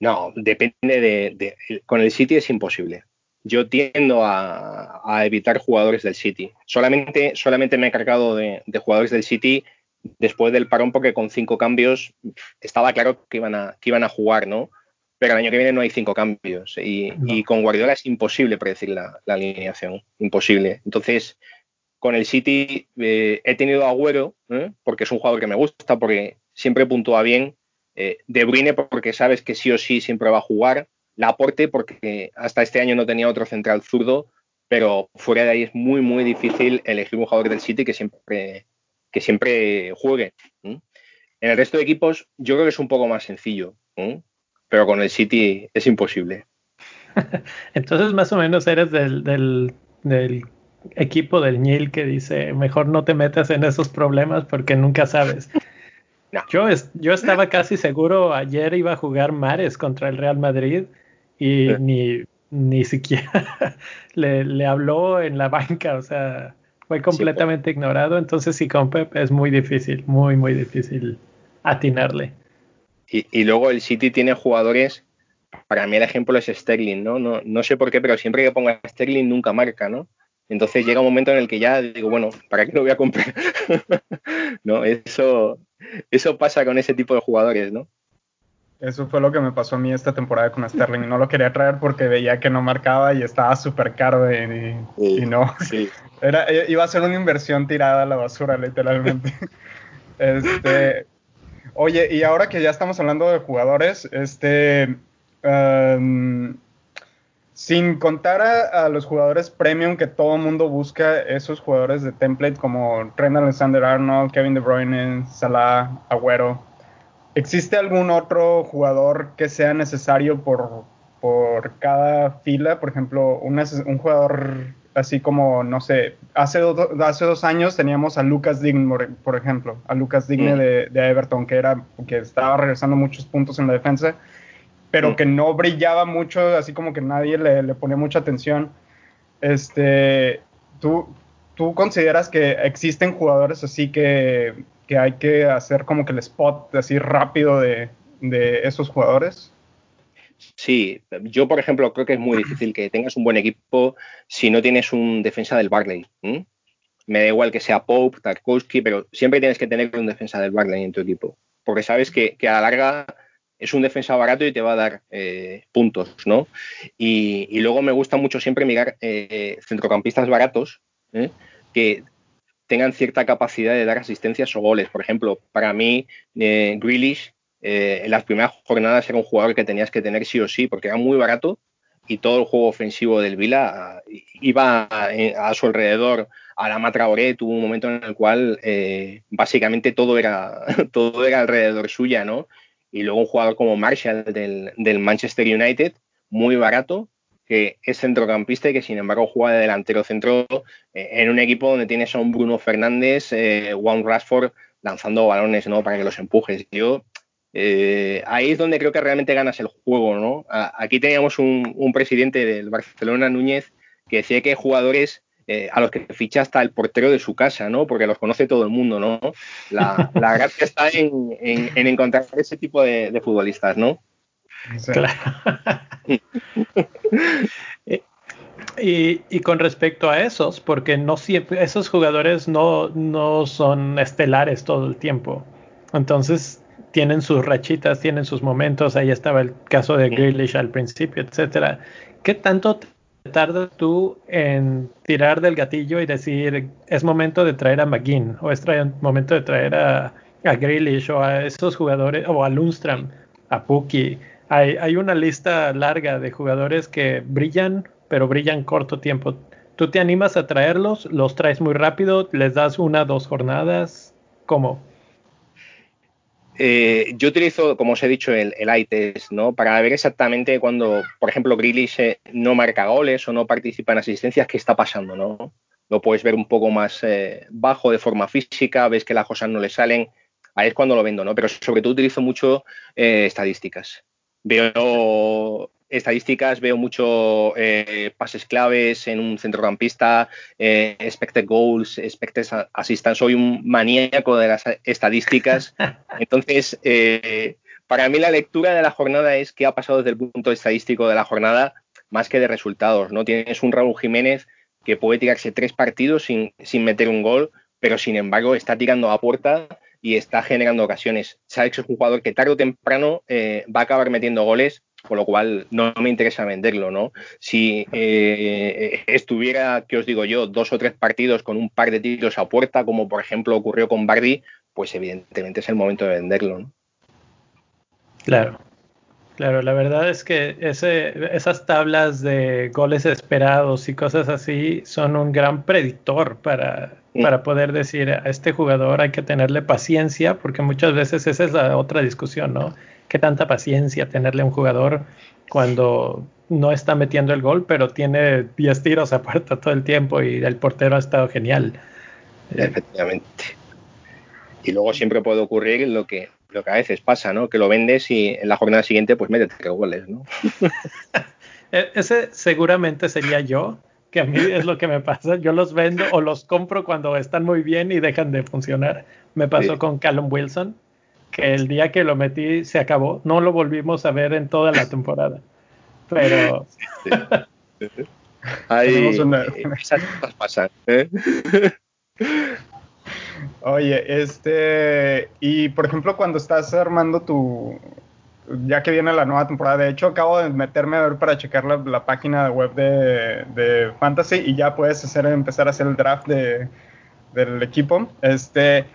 No, depende de, Con el City es imposible. yo tiendo a, evitar jugadores del City. Solamente, solamente me he cargado de, jugadores del City después del parón porque con cinco cambios estaba claro que iban a, que iban a jugar, ¿no? Pero el año que viene no hay cinco cambios y, con Guardiola es imposible predecir la, alineación, imposible. Entonces, con el City eh, he tenido Agüero, ¿eh? porque es un jugador que me gusta, porque siempre puntúa bien. Eh, de Bruyne porque sabes que sí o sí siempre va a jugar. Laporte porque hasta este año no tenía otro central zurdo, pero fuera de ahí es muy, muy difícil elegir un jugador del City que siempre, que siempre juegue. En el resto de equipos yo creo que es un poco más sencillo, pero con el City es imposible. *laughs* Entonces más o menos eres del, del, del equipo del Nil que dice, mejor no te metas en esos problemas porque nunca sabes. *laughs* Yo, yo estaba casi seguro, ayer iba a jugar Mares contra el Real Madrid y ni, ni siquiera *laughs* le, habló en la banca, o sea, fue completamente ignorado. Entonces, sí, con Pep es muy difícil, muy, muy difícil atinarle. Y, luego el City tiene jugadores, para mí el ejemplo es Sterling, ¿no? No, no sé por qué, pero siempre que ponga Sterling nunca marca, ¿no? Entonces llega un momento en el que ya digo, bueno, ¿para qué lo voy a comprar? *laughs* no, eso, eso pasa con ese tipo de jugadores, ¿no? Eso fue lo que me pasó a mí esta temporada con Sterling. No lo quería traer porque veía que no marcaba y estaba súper caro y, no. *laughs* Era, eh, iba a ser una inversión tirada a la basura, literalmente. *laughs* este, oye, y ahora que ya estamos hablando de jugadores, este, em, sin contar a, los jugadores premium que todo mundo busca, esos jugadores de template como Trent Alexander-Arnold, Kevin De Bruyne, Salah, Agüero, ¿Existe algún otro jugador que sea necesario por, por cada fila? Por ejemplo, un, jugador así como, no sé, hace, hace dos años teníamos a Lucas Digne, por ejemplo, a Lucas Digne mm. de, Everton, que, era, que estaba regresando muchos puntos en la defensa, pero mm. que no brillaba mucho, así como que nadie le, le ponía mucha atención. Este, ¿tú, ¿Tú consideras que existen jugadores así que que hay que hacer como que el spot así rápido de, esos jugadores? Sí, yo por ejemplo creo que es muy difícil que tengas un buen equipo si no tienes un defensa del Barley. Me da igual que sea Pope, Tarkowski, pero siempre tienes que tener un defensa del Barley en tu equipo, porque sabes que, a la larga es un defensa barato y te va a dar eh, puntos, ¿no? Y, luego me gusta mucho siempre mirar eh, centrocampistas baratos ¿eh? que tengan cierta capacidad de dar asistencias o goles. Por ejemplo, para mí, eh, Grealish en las primeras jornadas era un jugador que tenías que tener sí o sí, porque era muy barato y todo el juego ofensivo del Vila eh, iba a, su alrededor. A la Matraoré tuvo un momento en el cual básicamente todo era, *laughs* todo era alrededor suya, ¿no? Y luego un jugador como Marshall del, del Manchester United, muy barato, que es centrocampista y que sin embargo juega de delantero centro eh, en un equipo donde tienes a un Bruno Fernández, eh, Juan Rashford lanzando balones ¿no? para que los empujes. Yo eh, ahí es donde creo que realmente ganas el juego, ¿no? aquí teníamos un, presidente del Barcelona, Núñez, que decía que hay jugadores a los que ficha hasta el portero de su casa, ¿no? Porque los conoce todo el mundo, ¿no? La, *laughs* gracia está en, encontrar ese tipo de, de futbolistas, ¿no? Claro. *laughs* *laughs* y, con respecto a esos, porque no siempre, esos jugadores no, no son estelares todo el tiempo. Entonces tienen sus rachitas, tienen sus momentos. Ahí estaba el caso de Grealish al principio, etcétera. ¿Qué tanto tardas tú en tirar del gatillo y decir es momento de traer a McGinn o es momento de traer a, a Grealish o a esos jugadores o a Lundstrom, a Puki? Hay, una lista larga de jugadores que brillan, pero brillan corto tiempo. ¿Tú te animas a traerlos? ¿Los traes muy rápido? ¿Les das una, dos jornadas? ¿Cómo? Eh, yo utilizo, como os he dicho, el, el test ¿no? Para ver exactamente cuando, por ejemplo, Grealish eh, no marca goles o no participa en asistencias, qué está pasando, ¿no? Lo puedes ver un poco más eh, bajo de forma física, ves que las cosas no le salen, ahí es cuando lo vendo, ¿no? Pero sobre todo utilizo mucho estadísticas veo estadísticas, veo mucho eh, pases claves en un centrocampista, eh, expected goals, expected assistance. Soy un maníaco de las estadísticas. *laughs* Entonces, eh, para mí la lectura de la jornada es qué ha pasado desde el punto estadístico de la jornada, más que de resultados, ¿no? Tienes un Raúl Jiménez que puede tirarse tres partidos sin, sin meter un gol, pero sin embargo está tirando a puerta y está generando ocasiones. Que es un jugador que tarde o temprano eh, va a acabar metiendo goles, con lo cual no me interesa venderlo, ¿no? Si eh, estuviera, que os digo yo, dos o tres partidos con un par de tiros a puerta, como por ejemplo ocurrió con Bardi, pues evidentemente es el momento de venderlo, ¿no? Claro. Claro, la verdad es que ese, esas tablas de goles esperados y cosas así son un gran predictor para, para poder decir a este jugador hay que tenerle paciencia, porque muchas veces esa es la otra discusión, ¿no? ¿Qué tanta paciencia tenerle a un jugador cuando no está metiendo el gol, pero tiene 10 tiros a puerta todo el tiempo y el portero ha estado genial? Efectivamente. Y luego siempre puede ocurrir lo que lo que a veces pasa, ¿no? Que lo vendes y en la jornada siguiente pues mete tres goles, ¿no? *laughs* E-, ese seguramente sería yo, que a mí es lo que me pasa. Yo los vendo o los compro cuando están muy bien y dejan de funcionar. Me pasó con Callum Wilson, que el día que lo metí se acabó. No lo volvimos a ver en toda la temporada. Pero... Sí, *laughs* Ahí, esas cosas pasan. ¿eh? *laughs* Oye, este, y por ejemplo, cuando estás armando tu, ya que viene la nueva temporada, de hecho acabo de meterme a ver para checar la, página web de, Fantasy y ya puedes hacer, empezar a hacer el draft de, del equipo. Este,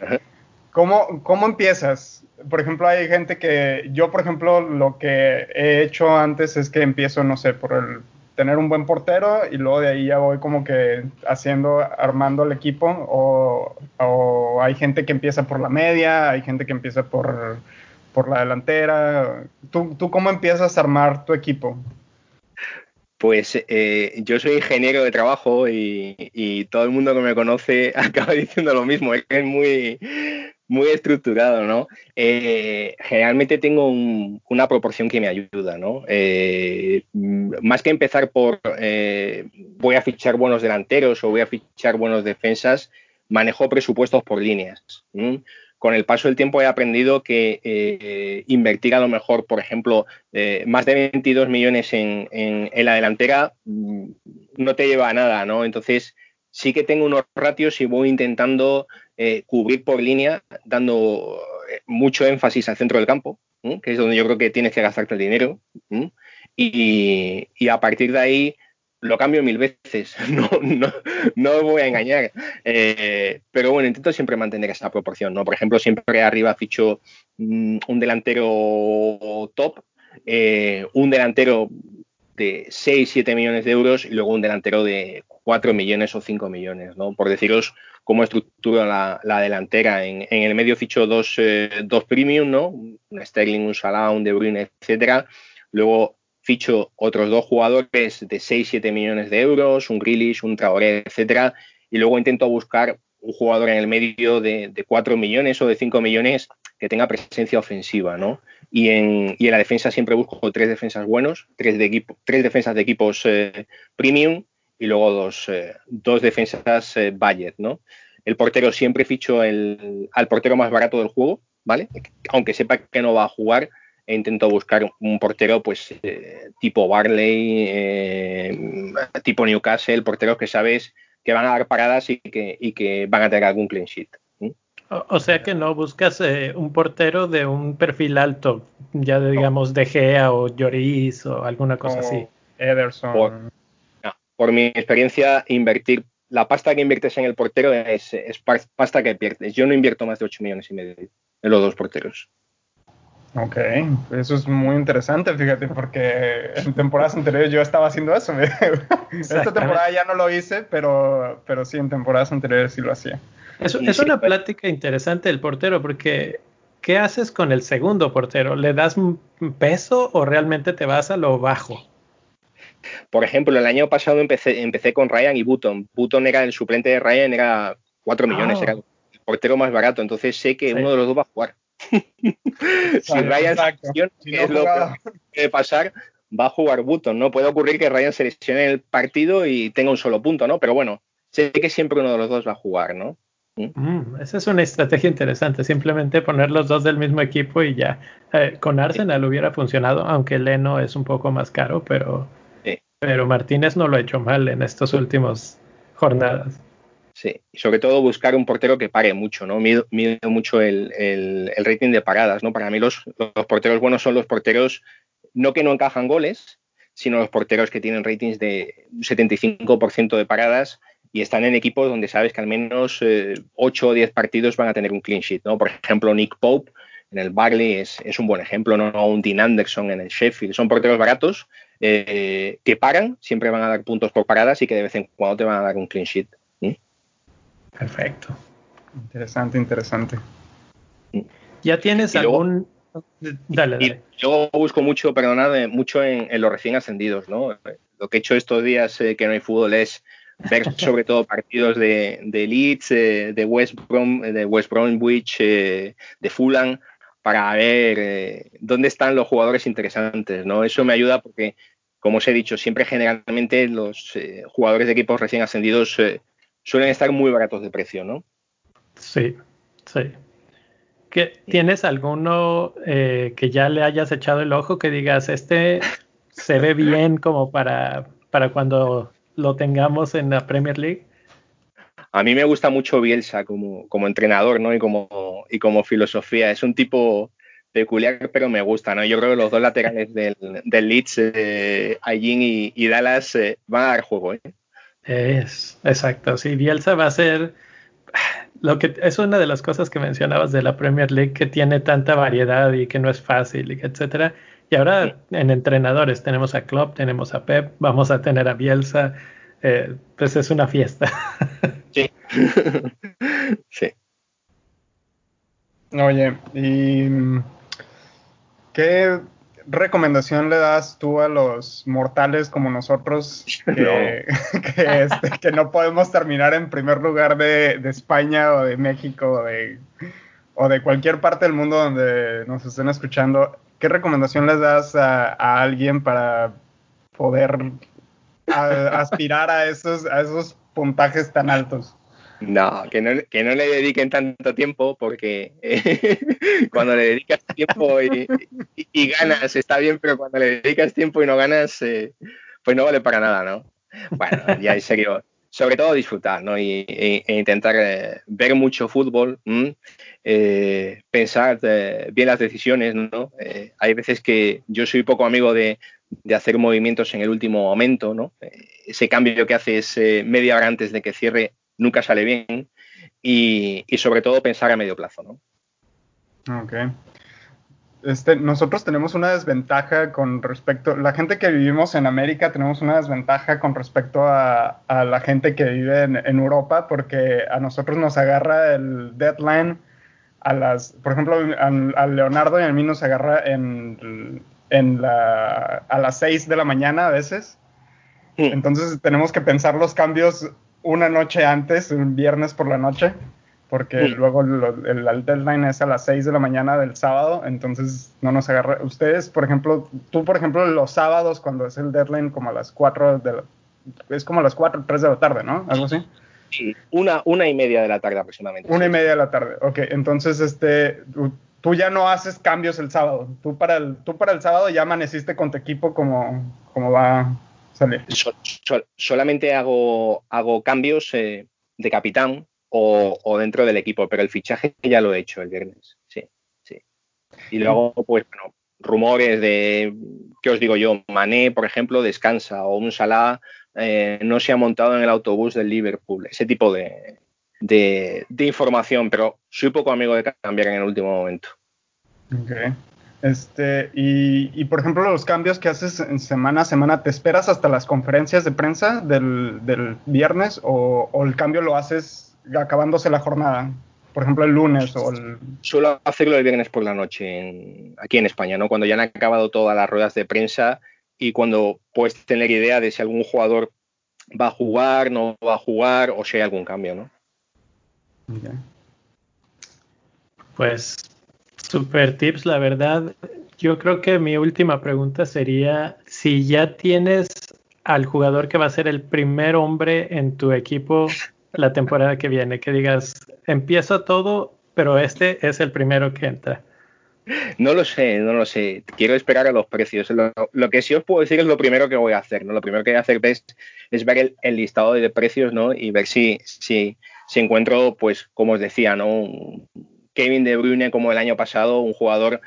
¿cómo, ¿cómo empiezas? Por ejemplo, hay gente que, yo por ejemplo, lo que he hecho antes es que empiezo, no sé, por el tener un buen portero y luego de ahí ya voy como que haciendo, armando el equipo o, hay gente que empieza por la media, hay gente que empieza por, por la delantera. ¿Tú, ¿Tú cómo empiezas a armar tu equipo? Pues eh, yo soy ingeniero de trabajo y, todo el mundo que me conoce *laughs* acaba diciendo lo mismo, es muy, muy estructurado, ¿no? Eh, generalmente tengo una proporción que me ayuda, ¿no? Eh, más que empezar por voy a fichar buenos delanteros o voy a fichar buenos defensas, manejo presupuestos por líneas con el paso del tiempo he aprendido que eh, invertir a lo mejor, por ejemplo, eh, más de 22 millones en, la delantera mm, no te lleva a nada, ¿no? Entonces, sí que tengo unos ratios y voy intentando eh, cubrir por línea, dando mucho énfasis al centro del campo, que es donde yo creo que tienes que gastarte el dinero. Y, y, a partir de ahí lo cambio mil veces, *laughs* no, no, no voy a engañar. Eh, pero bueno, intento siempre mantener esa proporción, ¿no? Por ejemplo, siempre arriba ficho mm, un delantero top, eh, un delantero de 6, 7 millones de euros y luego un delantero de 4 millones o 5 millones, ¿no? Por deciros cómo estructuro la, delantera. En, el medio ficho dos, eh, dos premium, ¿no? Un Sterling, un Salah, un De Bruyne, etcétera. Luego ficho otros dos jugadores de 6-7 millones de euros, un Grealish, un Traoré, etcétera, y luego intento buscar un jugador en el medio de, 4 millones o de 5 millones que tenga presencia ofensiva, ¿no? Y en, y en la defensa siempre busco tres defensas buenos, tres, de equipo, tres defensas de equipos eh, premium y luego dos, eh, dos defensas eh, budget, ¿no? El portero siempre ficho el, al portero más barato del juego, ¿vale? Aunque sepa que no va a jugar, e intento buscar un portero pues eh, tipo Barley, eh, tipo Newcastle, porteros que sabes que van a dar paradas y que, y que van a tener algún clean sheet. O, sea que no buscas eh, un portero de un perfil alto, ya digamos de Gea o Lloris o alguna cosa así. Ederson. Por, mi experiencia, invertir la pasta que inviertes en el portero es, es, pasta que pierdes. Yo no invierto más de 8 millones y medio en los dos porteros. Ok, eso es muy interesante, fíjate, porque en temporadas anteriores yo estaba haciendo eso. Esta temporada ya no lo hice, pero, pero sí, en temporadas anteriores sí lo hacía. Es, es una plática interesante el portero, porque ¿qué haces con el segundo portero? ¿Le das peso o realmente te vas a lo bajo? Por ejemplo, el año pasado empecé, empecé con Ryan y Button. Button era el suplente de Ryan, era 4 millones, ah. era el portero más barato, entonces sé que uno de los dos va a jugar. *laughs* si Ryan se es lo que puede pasar, va a jugar Button, ¿no? Puede ocurrir que Ryan se lesione el partido y tenga un solo punto, ¿no? Pero bueno, sé que siempre uno de los dos va a jugar, ¿no? ¿Mm? Mm, esa es una estrategia interesante, simplemente poner los dos del mismo equipo y ya. Eh, con Arsenal hubiera funcionado, aunque Leno es un poco más caro, pero pero Martínez no lo ha hecho mal en estas últimas jornadas. Sí, y sobre todo buscar un portero que pare mucho, ¿no? Mido, mucho el, rating de paradas, ¿no? Para mí los, los, porteros buenos son los porteros no que no encajan goles, sino los porteros que tienen ratings de 75% de paradas y están en equipos donde sabes que al menos 8 eh, o 10 partidos van a tener un clean sheet, ¿no? Por ejemplo, Nick Pope en el Barley es, un buen ejemplo, ¿no? Un Dean Anderson en el Sheffield. Son porteros baratos eh, que paran, siempre van a dar puntos por paradas y que de vez en cuando te van a dar un clean sheet. Perfecto. Interesante, interesante. ¿Ya tienes algún... dale, dale. yo busco mucho, perdonad, mucho en, los recién ascendidos, ¿no? Lo que he hecho estos días eh, que no hay fútbol es ver *laughs* sobre todo partidos de, de Leeds, eh, de, West Brom, de West Bromwich, eh, de Fulham, para ver dónde están los jugadores interesantes, ¿no? Eso me ayuda porque, como os he dicho, siempre generalmente los jugadores de equipos recién ascendidos suelen estar muy baratos de precio, ¿no? Sí, sí. ¿Tienes alguno eh, que ya le hayas echado el ojo que digas, este se ve *laughs* bien como para, para cuando lo tengamos en la Premier League? A mí me gusta mucho Bielsa como, como entrenador, ¿no? Y como, y como filosofía. Es un tipo peculiar, pero me gusta, ¿no? Yo creo que los dos laterales del, del Leeds, eh, y, Dallas, eh, van a dar juego, ¿eh? Es, exacto, sí, Bielsa va a ser lo que es una de las cosas que mencionabas de la Premier League que tiene tanta variedad y que no es fácil, etcétera. Y ahora en entrenadores tenemos a Klopp, tenemos a Pep, vamos a tener a Bielsa, eh, pues es una fiesta. *laughs* Sí. *laughs* sí. Oye, ¿y qué recomendación le das tú a los mortales como nosotros *laughs* que no, *laughs* este, que, no podemos terminar en primer lugar de, España o de México o de, cualquier parte del mundo donde nos estén escuchando? ¿Qué recomendación les das a, alguien para poder aspirar a esos, a esos puntajes tan altos? No, que no, que no le dediquen tanto tiempo porque eh, *laughs* cuando le dedicas tiempo y, ganas está bien, pero cuando le dedicas tiempo y no ganas, eh, pues no vale para nada, ¿no? Bueno, ya en serio, sobre todo disfrutar, ¿no? Y, e, e intentar eh, ver mucho fútbol, pensar bien las decisiones, ¿no? hay veces que yo soy poco amigo de, de hacer movimientos en el último momento, ¿no? ese cambio que haces media hora antes de que cierre nunca sale bien y, sobre todo pensar a medio plazo, ¿no? Ok. Este, nosotros tenemos una desventaja con respecto, la gente que vivimos en América tenemos una desventaja con respecto a, la gente que vive en, Europa porque a nosotros nos agarra el deadline a las, por ejemplo, a, Leonardo y a mí nos agarra en, en la, a las 6 de la mañana a veces. Entonces tenemos que pensar los cambios una noche antes, un viernes por la noche, porque luego el, deadline es a las 6 de la mañana del sábado, entonces no nos agarra. Ustedes, por ejemplo, tú, por ejemplo, los sábados, cuando es el deadline, como a las 4 de la, es como a las 4, 3 de la tarde, ¿no? Algo así. Sí, una, una y media de la tarde aproximadamente. Una y media de la tarde, ok. Entonces, este, tú ya no haces cambios el sábado. Tú para el, tú para el sábado ya amaneciste con tu equipo como, como va solamente hago, hago cambios eh, de capitán o, dentro del equipo, pero el fichaje ya lo he hecho el viernes. Sí, sí. Y luego, pues, bueno, rumores de, ¿qué os digo yo? Mané, por ejemplo, descansa o un Salah eh, no se ha montado en el autobús del Liverpool. Ese tipo de, de, información, pero soy poco amigo de cambiar en el último momento. Okay. Este, y, por ejemplo, los cambios que haces en semana a semana, ¿te esperas hasta las conferencias de prensa del, viernes o, el cambio lo haces acabándose la jornada? Por ejemplo, el lunes o el... Suelo hacerlo el viernes por la noche aquí en España, ¿no? Cuando ya han acabado todas las ruedas de prensa y cuando puedes tener idea de si algún jugador va a jugar, no va a jugar o si hay algún cambio, ¿no? Pues Super tips, la verdad. Yo creo que mi última pregunta sería si ya tienes al jugador que va a ser el primer hombre en tu equipo la temporada que viene, que digas, empiezo todo, pero este es el primero que entra. No lo sé, no lo sé. Quiero esperar a los precios. Lo, que sí os puedo decir es lo primero que voy a hacer. ¿no? Lo primero que voy a hacer es, es ver el, listado de precios ¿no? y ver si, si, si, encuentro, pues, como os decía, ¿no? Kevin De Bruyne como el año pasado, un jugador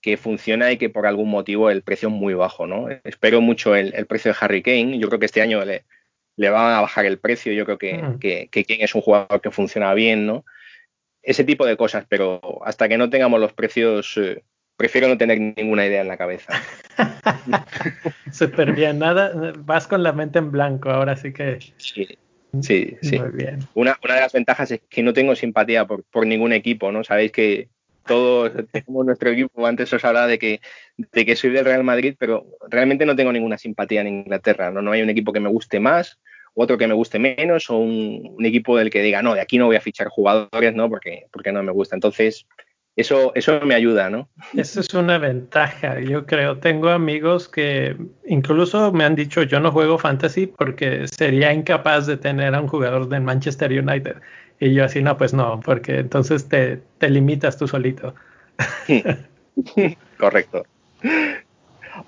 que funciona y que por algún motivo el precio es muy bajo. ¿no? Espero mucho el, precio de Harry Kane. Yo creo que este año le, le va a bajar el precio. Yo creo que, mm. que, que Kane es un jugador que funciona bien, ¿no? ese tipo de cosas, pero hasta que no tengamos los precios, eh, prefiero no tener ninguna idea en la cabeza. *laughs* Súper bien, nada, vas con la mente en blanco, ahora sí que. Sí, sí, sí. Muy bien. Una, una de las ventajas es que no tengo simpatía por, por ningún equipo, ¿no? Sabéis que todos *laughs* tenemos nuestro equipo, antes os hablaba de que, de que soy del Real Madrid, pero realmente no tengo ninguna simpatía en Inglaterra, ¿no? No hay un equipo que me guste más otro que me guste menos o un, equipo del que diga, no, de aquí no voy a fichar jugadores, ¿no? Porque, porque no me gusta. Entonces, eso, eso me ayuda, ¿no? Eso es una ventaja, yo creo. Tengo amigos que incluso me han dicho, yo no juego fantasy porque sería incapaz de tener a un jugador del Manchester United. Y yo así, no, pues no, porque entonces te, te limitas tú solito. *laughs* Correcto.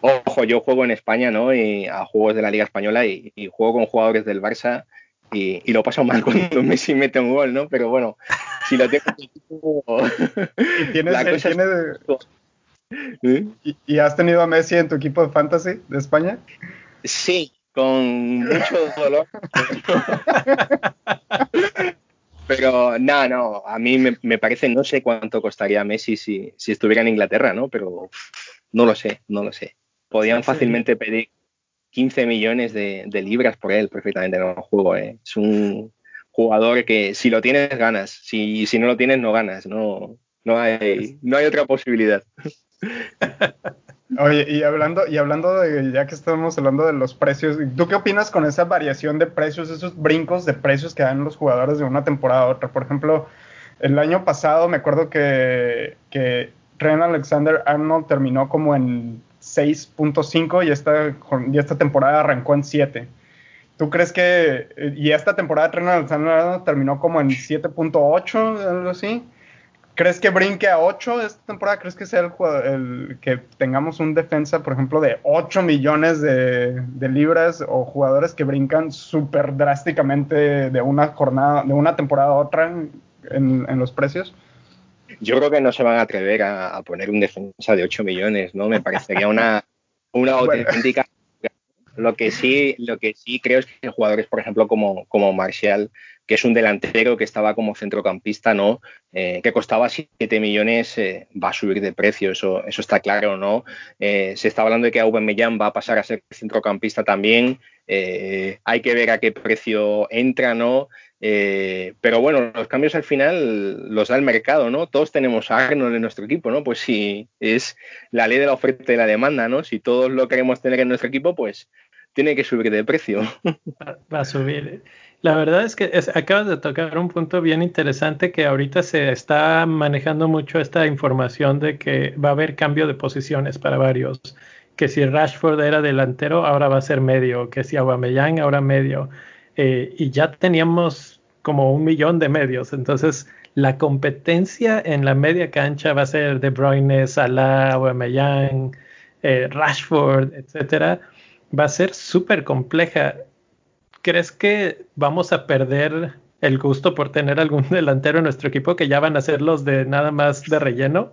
Ojo, yo juego en España, ¿no? Y a juegos de la Liga Española y, juego con jugadores del Barça y, lo paso mal *laughs* cuando Messi mete un gol, ¿no? Pero bueno, si lo tengo ¿Y tienes, ¿Eh? ¿Y, has tenido a Messi en tu equipo de fantasy de España? Sí, con mucho dolor. Pero no, no, a mí me, parece, no sé cuánto costaría Messi si, si estuviera en Inglaterra, ¿no? Pero no lo sé, no lo sé. Podían fácilmente pedir 15 millones de, libras por él perfectamente en el juego. ¿eh? Es un jugador que si lo tienes ganas, si, si no lo tienes no ganas, no, no, hay, no hay otra posibilidad. *laughs* Oye, y hablando, y hablando de, ya que estamos hablando de los precios, ¿tú qué opinas con esa variación de precios, esos brincos de precios que dan los jugadores de una temporada a otra? Por ejemplo, el año pasado me acuerdo que, que Ren Alexander Arnold terminó como en 6.5 y esta, y esta temporada arrancó en 7. ¿Tú crees que, y esta temporada Ren Alexander Arnold terminó como en 7.8, algo así? ¿Crees que brinque a 8 esta temporada? ¿Crees que sea el, el que tengamos un defensa, por ejemplo, de 8 millones de, libras o jugadores que brincan súper drásticamente de una jornada, de una temporada a otra en los precios? Yo creo que no se van a atrever a, poner un defensa de 8 millones, ¿no? Me parecería una, una auténtica. Lo que sí, lo que sí creo es que jugadores, por ejemplo, como, como Martial, que es un delantero que estaba como centrocampista, ¿no? Eh, que costaba 7 millones, eh, va a subir de precio, eso, eso está claro, ¿no? Eh, se está hablando de que Aubameyang va a pasar a ser centrocampista también. hay que ver a qué precio entra, ¿no? Pero bueno, los cambios al final los da el mercado, ¿no? Todos tenemos a Arnold en nuestro equipo, ¿no? Pues si es la ley de la oferta y la demanda, ¿no? Si todos lo queremos tener en nuestro equipo, pues tiene que subir de precio. *laughs* Va a subir. La verdad es que acabas de tocar un punto bien interesante que ahorita se está manejando mucho esta información de que va a haber cambio de posiciones para varios. Que si Rashford era delantero, ahora va a ser medio. Que si Aubameyang, ahora medio. Eh, y ya teníamos como un millón de medios. Entonces, la competencia en la media cancha va a ser De Bruyne, Salah, Aubameyang, eh, Rashford, etcétera. Va a ser súper compleja ¿crees que vamos a perder el gusto por tener algún *laughs* delantero en nuestro equipo que ya van a ser los de nada más de relleno?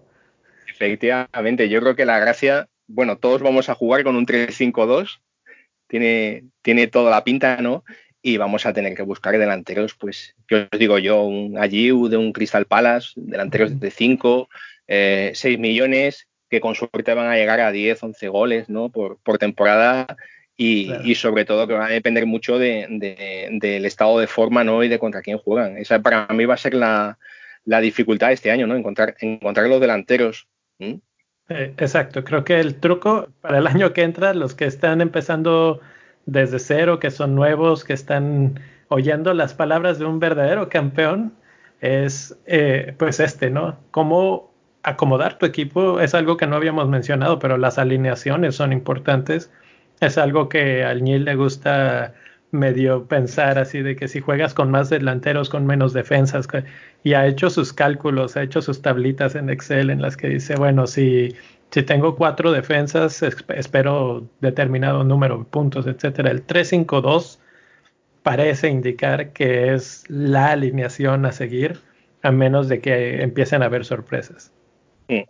Efectivamente, yo creo que la gracia, bueno, todos vamos a jugar con un 3-5-2, tiene, tiene toda la pinta, ¿no? Y vamos a tener que buscar delanteros, pues, yo os digo yo, un Agiu de un Crystal Palace, delanteros de 5, 6 eh, millones, que con suerte van a llegar a 10, 11 goles, ¿no? Por, por temporada y, sobre todo que va a depender mucho del estado de forma ¿no? y de contra quién juegan. Esa para mí va a ser la, dificultad este año, ¿no? Encontrar, encontrar los delanteros. Eh, exacto, creo que el truco para el año que entra, los que están empezando desde cero, que son nuevos, que están oyendo las palabras de un verdadero campeón, es eh, pues este, ¿no? Cómo acomodar tu equipo es algo que no habíamos mencionado, pero las alineaciones son importantes es algo que al Neil le gusta medio pensar así de que si juegas con más delanteros, con menos defensas, y ha hecho sus cálculos, ha hecho sus tablitas en Excel en las que dice, bueno, si, si tengo cuatro defensas, espero determinado número de puntos, etcétera. El 352 parece indicar que es la alineación a seguir, a menos de que empiecen a haber sorpresas. Sí.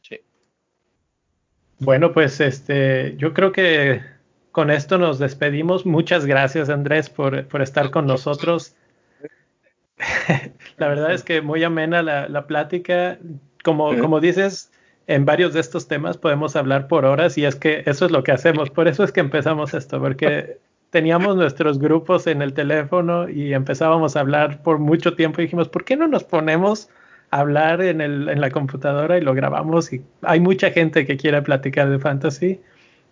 sí. Bueno, pues este, yo creo que con esto nos despedimos. Muchas gracias, Andrés, por, por estar con nosotros. *laughs* la verdad es que muy amena la, la plática. Como, como dices, en varios de estos temas podemos hablar por horas y es que eso es lo que hacemos. Por eso es que empezamos esto, porque teníamos nuestros grupos en el teléfono y empezábamos a hablar por mucho tiempo y dijimos, ¿por qué no nos ponemos a hablar en, el, en la computadora y lo grabamos? Y hay mucha gente que quiere platicar de fantasy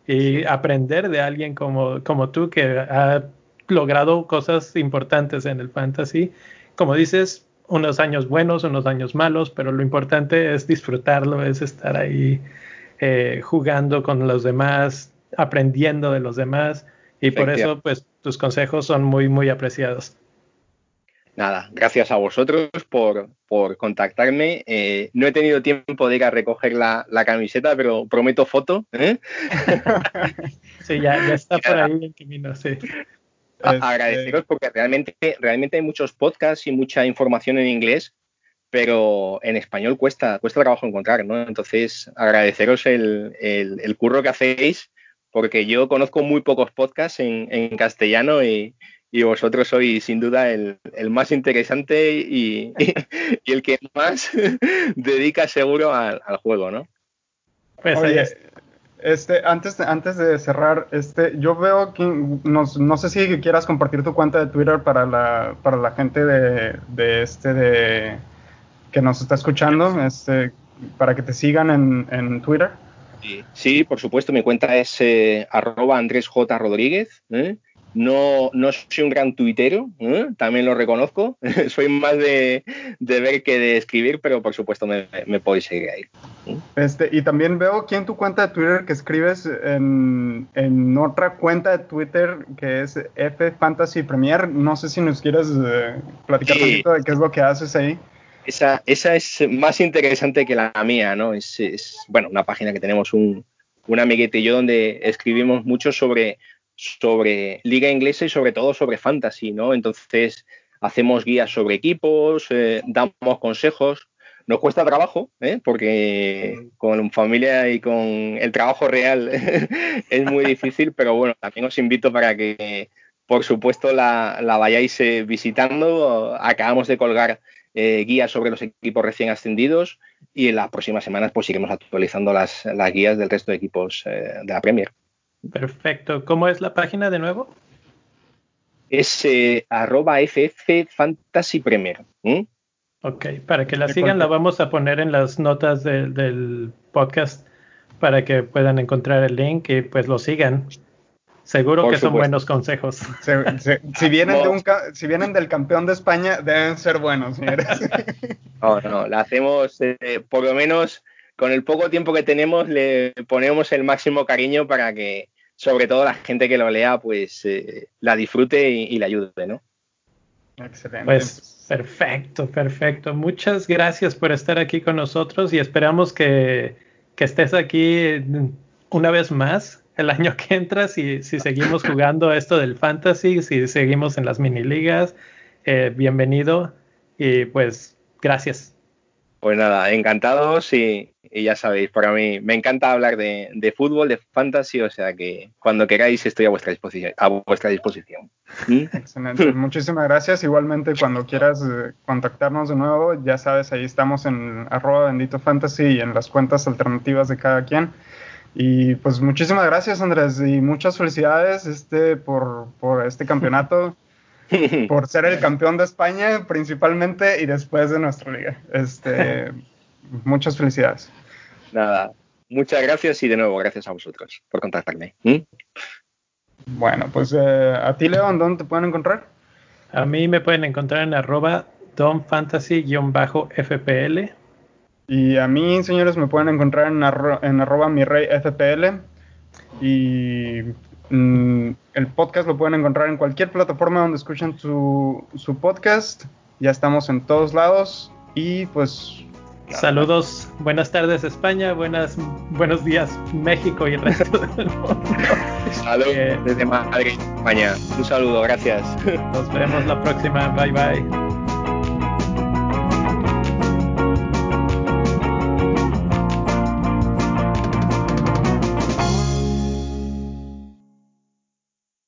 y aprender de alguien como, como tú que ha logrado cosas importantes en el fantasy. Como dices, unos años buenos, unos años malos, pero lo importante es disfrutarlo, es estar ahí eh, jugando con los demás, aprendiendo de los demás y por eso pues tus consejos son muy, muy apreciados. Nada, gracias a vosotros por, por contactarme. Eh, no he tenido tiempo de ir a recoger la, camiseta, pero prometo foto. ¿eh? *laughs* sí, ya, está *laughs* por ahí en camino, sí. Agradeceros porque realmente, realmente hay muchos podcasts y mucha información en inglés, pero en español cuesta, cuesta trabajo encontrar, ¿no? Entonces, agradeceros el, el, curro que hacéis, porque yo conozco muy pocos podcasts en, en castellano y, y vosotros sois sin duda el, más interesante y, el que más *laughs* dedica seguro al, juego, ¿no? Pues Oye, este, antes, antes de cerrar, este, yo veo que no, sé si quieras compartir tu cuenta de Twitter para la, para la gente de, este de que nos está escuchando, este, para que te sigan en, Twitter. Sí, por supuesto, mi cuenta es eh, arroba Andrés J. Rodríguez. ¿eh? No, no soy un gran tuitero, ¿eh? también lo reconozco. *laughs* soy más de, ver que de escribir, pero por supuesto me, podéis seguir ahí. ¿eh? Este, y también veo aquí en tu cuenta de Twitter que escribes en, otra cuenta de Twitter que es F Fantasy Premier. No sé si nos quieres eh, platicar un poquito de qué es lo que haces ahí. Esa, esa es más interesante que la mía, ¿no? Es, bueno, una página que tenemos un, un amiguete y yo donde escribimos mucho sobre sobre liga inglesa y sobre todo sobre fantasy, ¿no? Entonces hacemos guías sobre equipos, eh, damos consejos. Nos cuesta trabajo, ¿eh? porque con familia y con el trabajo real *laughs* es muy difícil, pero bueno, también os invito para que, por supuesto, la, vayáis eh, visitando. Acabamos de colgar guías sobre los equipos recién ascendidos y en las próximas semanas pues iremos actualizando las, las guías del resto de equipos de la Premier. Perfecto. ¿Cómo es la página de nuevo? Es eh, arroba FF Fantasy Premier. Ok, para que la sigan la vamos a poner en las notas del podcast para que puedan encontrar el link y pues lo sigan. Seguro que son buenos consejos. si, vienen de un, si vienen del campeón de España, deben ser buenos, señores. No, no, la hacemos eh, por lo menos con el poco tiempo que tenemos le ponemos el máximo cariño para que, sobre todo la gente que lo lea, pues eh, la disfrute y, la ayude, ¿no? Excelente. Pues perfecto, perfecto. Muchas gracias por estar aquí con nosotros y esperamos que, estés aquí una vez más el año que entra si, si seguimos jugando esto del fantasy, si seguimos en las mini ligas. Eh, bienvenido y pues gracias. Pues nada, encantados y, ya sabéis, para mí me encanta hablar de, fútbol, de fantasy, o sea que cuando queráis estoy a vuestra disposición. A vuestra disposición. ¿Mm? Excelente, *laughs* muchísimas gracias. Igualmente cuando quieras eh, contactarnos de nuevo, ya sabes, ahí estamos en arroba bendito fantasy y en las cuentas alternativas de cada quien. Y pues muchísimas gracias Andrés y muchas felicidades este, por, por este campeonato. *laughs* por ser el campeón de España principalmente y después de nuestra liga. Este, *laughs* muchas felicidades. Nada, muchas gracias y de nuevo gracias a vosotros por contactarme. ¿Mm? Bueno, pues eh, a ti, León, ¿dónde te pueden encontrar? A mí me pueden encontrar en arroba donfantasy-fpl. Y a mí, señores, me pueden encontrar en, en arroba mi rey FPL. Y mm, el podcast lo pueden encontrar en cualquier plataforma donde escuchen su, su podcast. Ya estamos en todos lados. Y pues Saludos, buenas tardes España, buenas, buenos días México y el resto del mundo. Saludos Eh, desde Madrid, España. Un saludo, gracias. Nos vemos la próxima, bye bye.